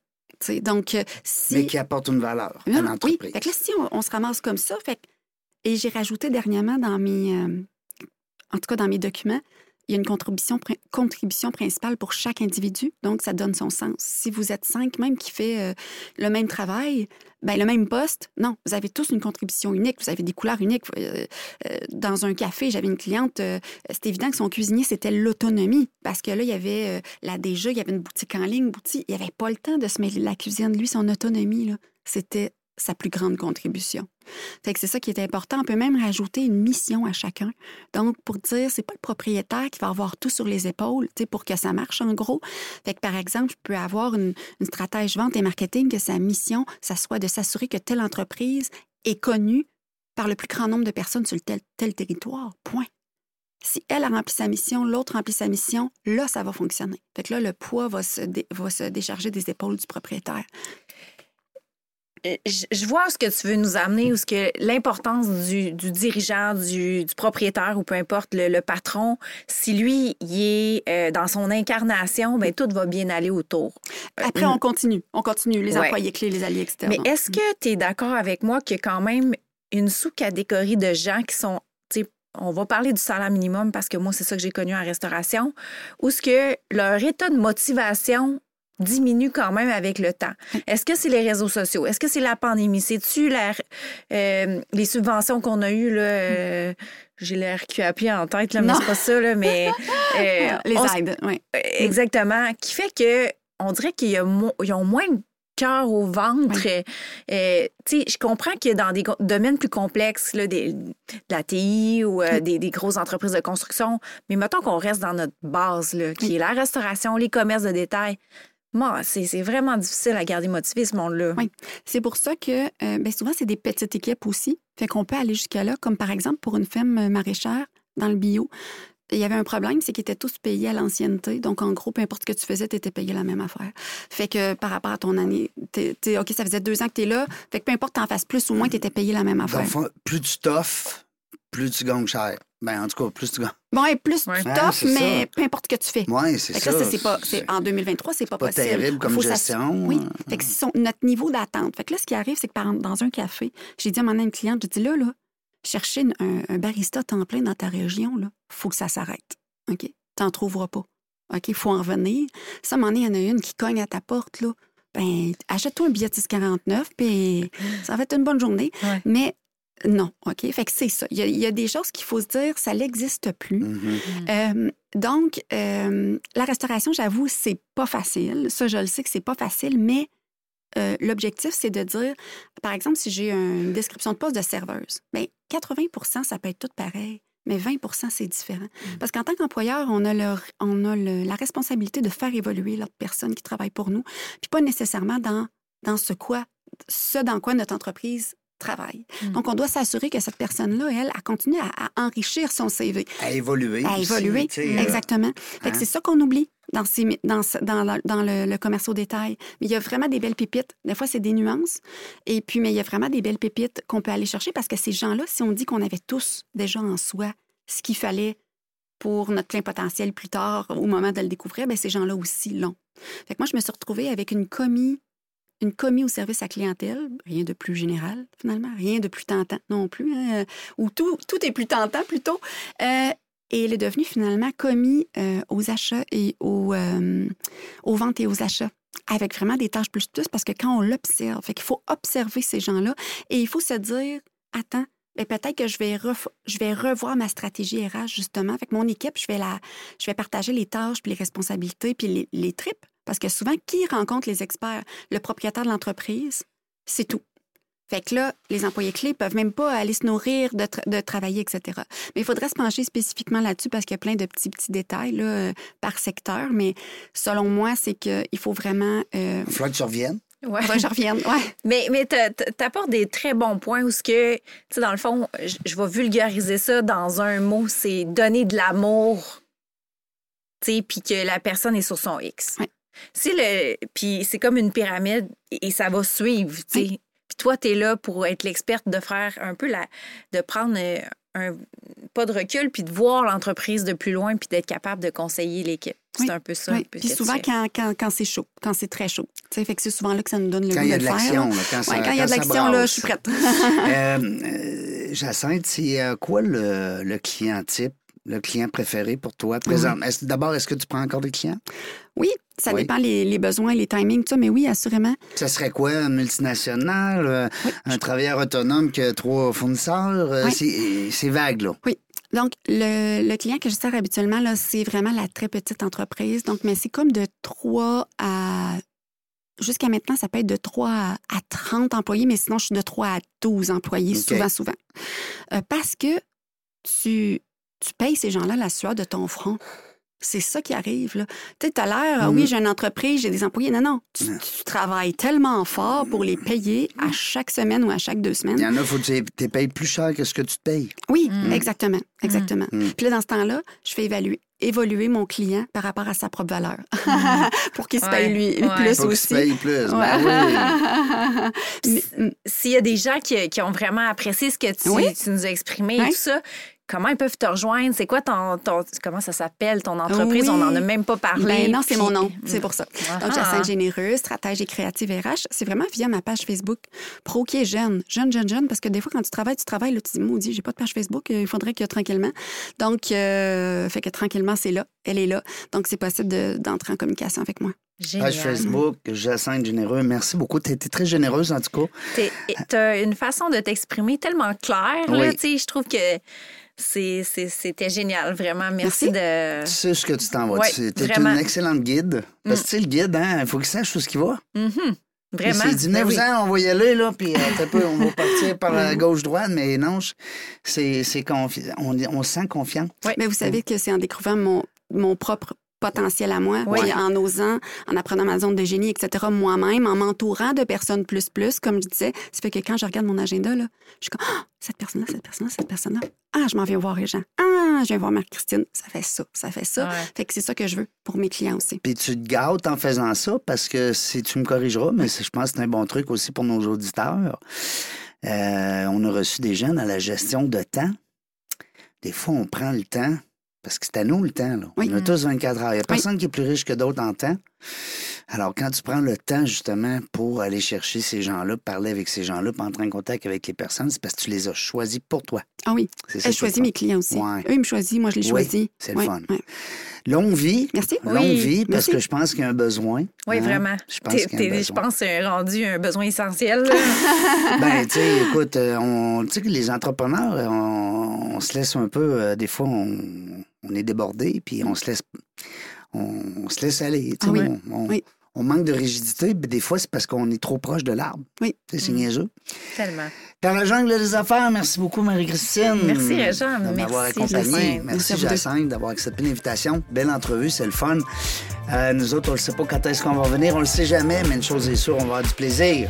Donc, euh, si... Mais qui apporte une valeur à Non, l'entreprise. Oui, fait que là, si on, on se ramasse comme ça, fait et j'ai rajouté dernièrement dans mes, en tout cas dans mes documents, il y a une contribution, pri- contribution principale pour chaque individu, donc ça donne son sens. Si vous êtes cinq même qui fait euh, le même travail, ben, le même poste, non, vous avez tous une contribution unique, vous avez des couleurs uniques. Euh, euh, dans un café, j'avais une cliente, c'était évident que son cuisinier, c'était l'autonomie, parce que là, il y avait la déjà, il y avait une boutique en ligne, boutique, il n'y avait pas le temps de se mêler de la cuisine. Lui, son autonomie, c'était sa plus grande contribution. Fait que c'est ça qui est important. On peut même rajouter une mission à chacun. Donc, pour dire, c'est pas le propriétaire qui va avoir tout sur les épaules, tu sais, pour que ça marche, en gros. Fait que, par exemple, je peux avoir une, une stratège vente et marketing que sa mission, ça soit de s'assurer que telle entreprise est connue par le plus grand nombre de personnes sur tel, tel territoire. Point. Si elle a rempli sa mission, l'autre remplit sa mission, là, ça va fonctionner. Fait que là, le poids va se, va se décharger des épaules du propriétaire. Euh, je vois ce que tu veux nous amener, ou ce que l'importance du, du dirigeant, du, du propriétaire ou peu importe le, le patron, si lui il est euh, dans son incarnation, ben tout va bien aller autour. Après, on continue. On continue. Les Ouais. employés clés, les alliés externes. Mais est-ce que tu es d'accord avec moi qu'il y a quand même une sous-catégorie de gens qui sont, on va parler du salaire minimum parce que moi, c'est ça que j'ai connu en restauration, où ce que leur état de motivation diminue quand même avec le temps. Est-ce que c'est les réseaux sociaux? Est-ce que c'est la pandémie? C'est-tu euh, les subventions qu'on a eues? Là, euh, j'ai le RQAP en tête, là, mais c'est pas ça. Là, mais, euh, les aides, oui. euh, Exactement. Qui fait que on dirait qu'ils ont, moins de cœur au ventre. Euh, je comprends que dans des domaines plus complexes, là, des- de la TI ou euh, des, des grosses entreprises de construction, mais mettons qu'on reste dans notre base, là, qui est la restauration, les commerces de détail. Moi, c'est vraiment difficile à garder motivé, ce monde-là. Oui. C'est pour ça que euh, ben, souvent, c'est des petites équipes aussi. Fait qu'on peut aller jusqu'à là, comme par exemple pour une femme maraîchère dans le bio. Il y avait un problème, c'est qu'ils étaient tous payés à l'ancienneté. Donc, en gros, peu importe ce que tu faisais, tu étais payé la même affaire. Fait que par rapport à ton année, t'es- t'es- OK, ça faisait deux ans que tu es là. Fait que peu importe, t'en fasses plus ou moins, tu étais payé la même Dans affaire. le fond, plus tu t'offres, plus tu gagnes cher. Ben, en tout cas, plus tu gagnes. Bon, et plus tu Ouais, mais ça. peu importe ce que tu fais. Oui, c'est ça. là, ça, c'est pas, c'est- en 2023, c'est pas pas possible. terrible comme Faut gestion. Oui. hein. Fait que son- notre niveau d'attente. Fait que là, ce qui arrive, c'est que par exemple, dans un café, j'ai dit à mon une cliente, j'ai dit là, là, chercher une- un, un barista temps plein dans ta région, il faut que ça s'arrête. OK? T'en trouveras pas. OK? Il faut en revenir. Ça, à un moment donné, il y en a une qui cogne à ta porte, là. Ben, achète-toi un billet de 6,49, puis ça va être une bonne journée. Ouais. Mais non, OK? Fait que c'est ça. Il y, a, il y a des choses qu'il faut se dire, ça n'existe plus. Mhm. Euh, donc, euh, la restauration, j'avoue, c'est pas facile. Ça, je le sais que c'est pas facile, mais euh, l'objectif, c'est de dire, par exemple, si j'ai une description de poste de serveuse, bien, 80% ça peut être tout pareil, mais 20% c'est différent. Parce qu'en tant qu'employeur, on a, le- on a le- la responsabilité de faire évoluer l'autre personne qui travaille pour nous, puis pas nécessairement dans, dans ce, quoi, ce dans quoi notre entreprise travaille. Mm. Donc, on doit s'assurer que cette personne-là, elle, a continué à, à enrichir son CV À évoluer. à évoluer. euh, Exactement. Fait que hein? c'est ça qu'on oublie dans, ces, dans, ce- dans, la- dans le, le commerce au détail. Mais il y a vraiment des belles pépites. Des fois, c'est des nuances. Et puis, mais il y a vraiment des belles pépites qu'on peut aller chercher parce que ces gens-là, si on dit qu'on avait tous déjà en soi ce qu'il fallait pour notre plein potentiel plus tard, au moment de le découvrir, bien, ces gens-là aussi l'ont. Fait que moi, je me suis retrouvée avec une commis, une commis au service à clientèle, rien de plus général, finalement, rien de plus tentant non plus, hein, euh, ou tout, tout est plus tentant plutôt. Euh, et elle est devenue finalement commis euh, aux achats et aux, ventes et aux achats avec vraiment des tâches plus plus parce que quand on l'observe, qu'il faut observer ces gens-là et il faut se dire, attends, ben peut-être que je vais, ref- je vais revoir ma stratégie RH justement. Avec mon équipe, je vais, la, je vais partager les tâches, puis les responsabilités, puis les, les tripes. Parce que souvent, qui rencontre les experts? Le propriétaire de l'entreprise, c'est tout. Fait que là, les employés clés peuvent même pas aller se nourrir, de, tra- de travailler, etc. Mais il faudrait se pencher spécifiquement là-dessus parce qu'il y a plein de petits, petits détails là, euh, par secteur. Mais selon moi, c'est qu'il faut vraiment... Euh... Il falloir que tu reviennes. Ouais. faudrait que je revienne. Ouais. Mais, mais t'a- t'a- t'apportes des très bons points où ce que, tu sais, dans le fond, je, je vais vulgariser ça dans un mot, c'est donner de l'amour, tu sais, puis que la personne est sur son X. Ouais. Si le, puis c'est comme une pyramide et, ça va suivre, tu sais. Oui. Puis toi, tu es là pour être l'experte de faire un peu la, de prendre euh, un pas de recul puis de voir l'entreprise de plus loin puis d'être capable de conseiller l'équipe. C'est Oui. un peu ça. Oui. Puis souvent, quand, quand, quand c'est chaud, quand c'est très chaud. Tu sais, fait que c'est souvent là que ça nous donne le Quand goût il y a de de le faire. là. quand ça Ouais, quand il y a de l'action, là, je suis prête. Euh, euh, Jacinthe, c'est euh, quoi le, le client type, le client préféré pour toi présent? D'abord, est-ce que tu prends encore des clients? oui, ça Oui. dépend les, les besoins, les timings, tout ça, mais oui, assurément. Ça serait quoi? Un multinational? euh, Oui. Un travailleur autonome qui a trois fournisseurs? Euh, Oui. c'est- vague, là. Donc, le, le client que je sers habituellement, là, c'est vraiment la très petite entreprise. Donc, mais c'est comme de 3 à. Jusqu'à maintenant, ça peut être de 3 à, à 30 employés, mais sinon, je suis de 3 à 12 employés, souvent, souvent. Euh, parce que tu, tu payes ces gens-là la sueur de ton front. C'est ça qui arrive, là. Tu sais, tout à l'heure, ah oui, j'ai une entreprise, j'ai des employés. Non, non, tu, tu travailles tellement fort pour les payer à chaque semaine ou à chaque deux semaines. Il y en a, faut que tu les payes plus cher que ce que tu te payes. Oui, Mm. exactement, exactement. Mm. Puis là, dans ce temps-là, je fais évaluer, évoluer mon client par rapport à sa propre valeur pour qu'il se Ouais, paye lui ouais. plus Faut que tu aussi. payes plus. Ben oui. Mm, S'il y a des gens qui, qui ont vraiment apprécié ce que tu, Oui. tu nous as exprimé et tout ça, comment ils peuvent te rejoindre? C'est quoi ton, ton- comment ça s'appelle, ton entreprise? Oui. On n'en a même pas parlé. ben non, c'est puis- mon nom, c'est pour ça. Ah. Donc, Jacinthe Généreux, stratège et créative RH, c'est vraiment via ma page Facebook pro qui est jeune, jeune, jeune, jeune, parce que des fois, quand tu travailles, tu travailles, là, tu dis, maudit, j'ai pas de page Facebook, euh, il faudrait que tranquillement. Donc, euh, fait que tranquillement, c'est là, elle est là. Donc, c'est possible de- d'entrer en communication avec moi. Génial. Page Facebook, Jacinthe Généreux. Merci beaucoup. Tu été très généreuse, en tout cas. T'es- T'as une façon de t'exprimer tellement claire. Là, Oui. tu sais, je trouve que c'était génial, vraiment. Merci, Merci. de. Tu sais ce que tu t'en vas. Ouais, tu es vraiment. une excellente guide. Parce que tu sais, le guide, hein, il faut qu'il sache où ce qu'il va. Mhm. Vraiment. Il s'est dit, Ben 9 oui. ans, on va y aller, là, puis euh, t'as peu, on va partir par la gauche-droite, mais non, c'est c'est confi- on, on se sent confiant. Oui. Mais vous savez que c'est en découvrant mon, mon propre potentiel à moi, puis en osant, en apprenant ma zone de génie, etc., moi-même, en m'entourant de personnes plus plus, comme je disais, ça fait que quand je regarde mon agenda, là, je suis comme, ah, cette personne-là, cette personne-là, cette personne-là. Ah, je m'en viens voir les gens. Ah, je viens voir Marc-Christine. Ça fait ça, ça fait ça. Ouais. Fait que c'est ça que je veux pour mes clients aussi. Puis tu te gâtes en faisant ça parce que si tu me corrigeras, mais je pense que c'est un bon truc aussi pour nos auditeurs. Euh, on a reçu des gens dans la gestion de temps. Des fois, on prend le temps parce que c'est à nous le temps. Là. Oui. On a tous 24 heures. Il n'y a personne qui est plus riche que d'autres en temps. Alors, quand tu prends le temps, justement, pour aller chercher ces gens-là, parler avec ces gens-là, pour entrer en contact avec les personnes, c'est parce que tu les as choisis pour toi. Ah oui. C'est Je choisis mes clients aussi. Ouais. Eux, ils me choisissent, moi, je les choisis. c'est le fun. Longue vie. Merci. Longue vie, parce que je pense qu'il y a un besoin. Oui, hein? vraiment. Je pense qu'il y a un Je pense que c'est rendu un besoin essentiel. ben, tu sais, écoute, euh, on, tu sais que les entrepreneurs, euh, on, se laisse un peu, euh, des fois, on, on est débordé, puis on se laisse on, se laisse aller. Ah oui. on, manque de rigidité, mais des fois, c'est parce qu'on est trop proche de l'arbre. Oui. C'est mm. niaiseux. Tellement. Dans la jungle des affaires, merci beaucoup, Marie-Christine. Merci, Jean. De m'avoir accompagné. Merci, Jacinthe, d'avoir accepté l'invitation. Belle entrevue, c'est le fun. Euh, nous autres, on ne sait pas quand est-ce qu'on va revenir, on ne le sait jamais, mais une chose est sûre, on va avoir du plaisir.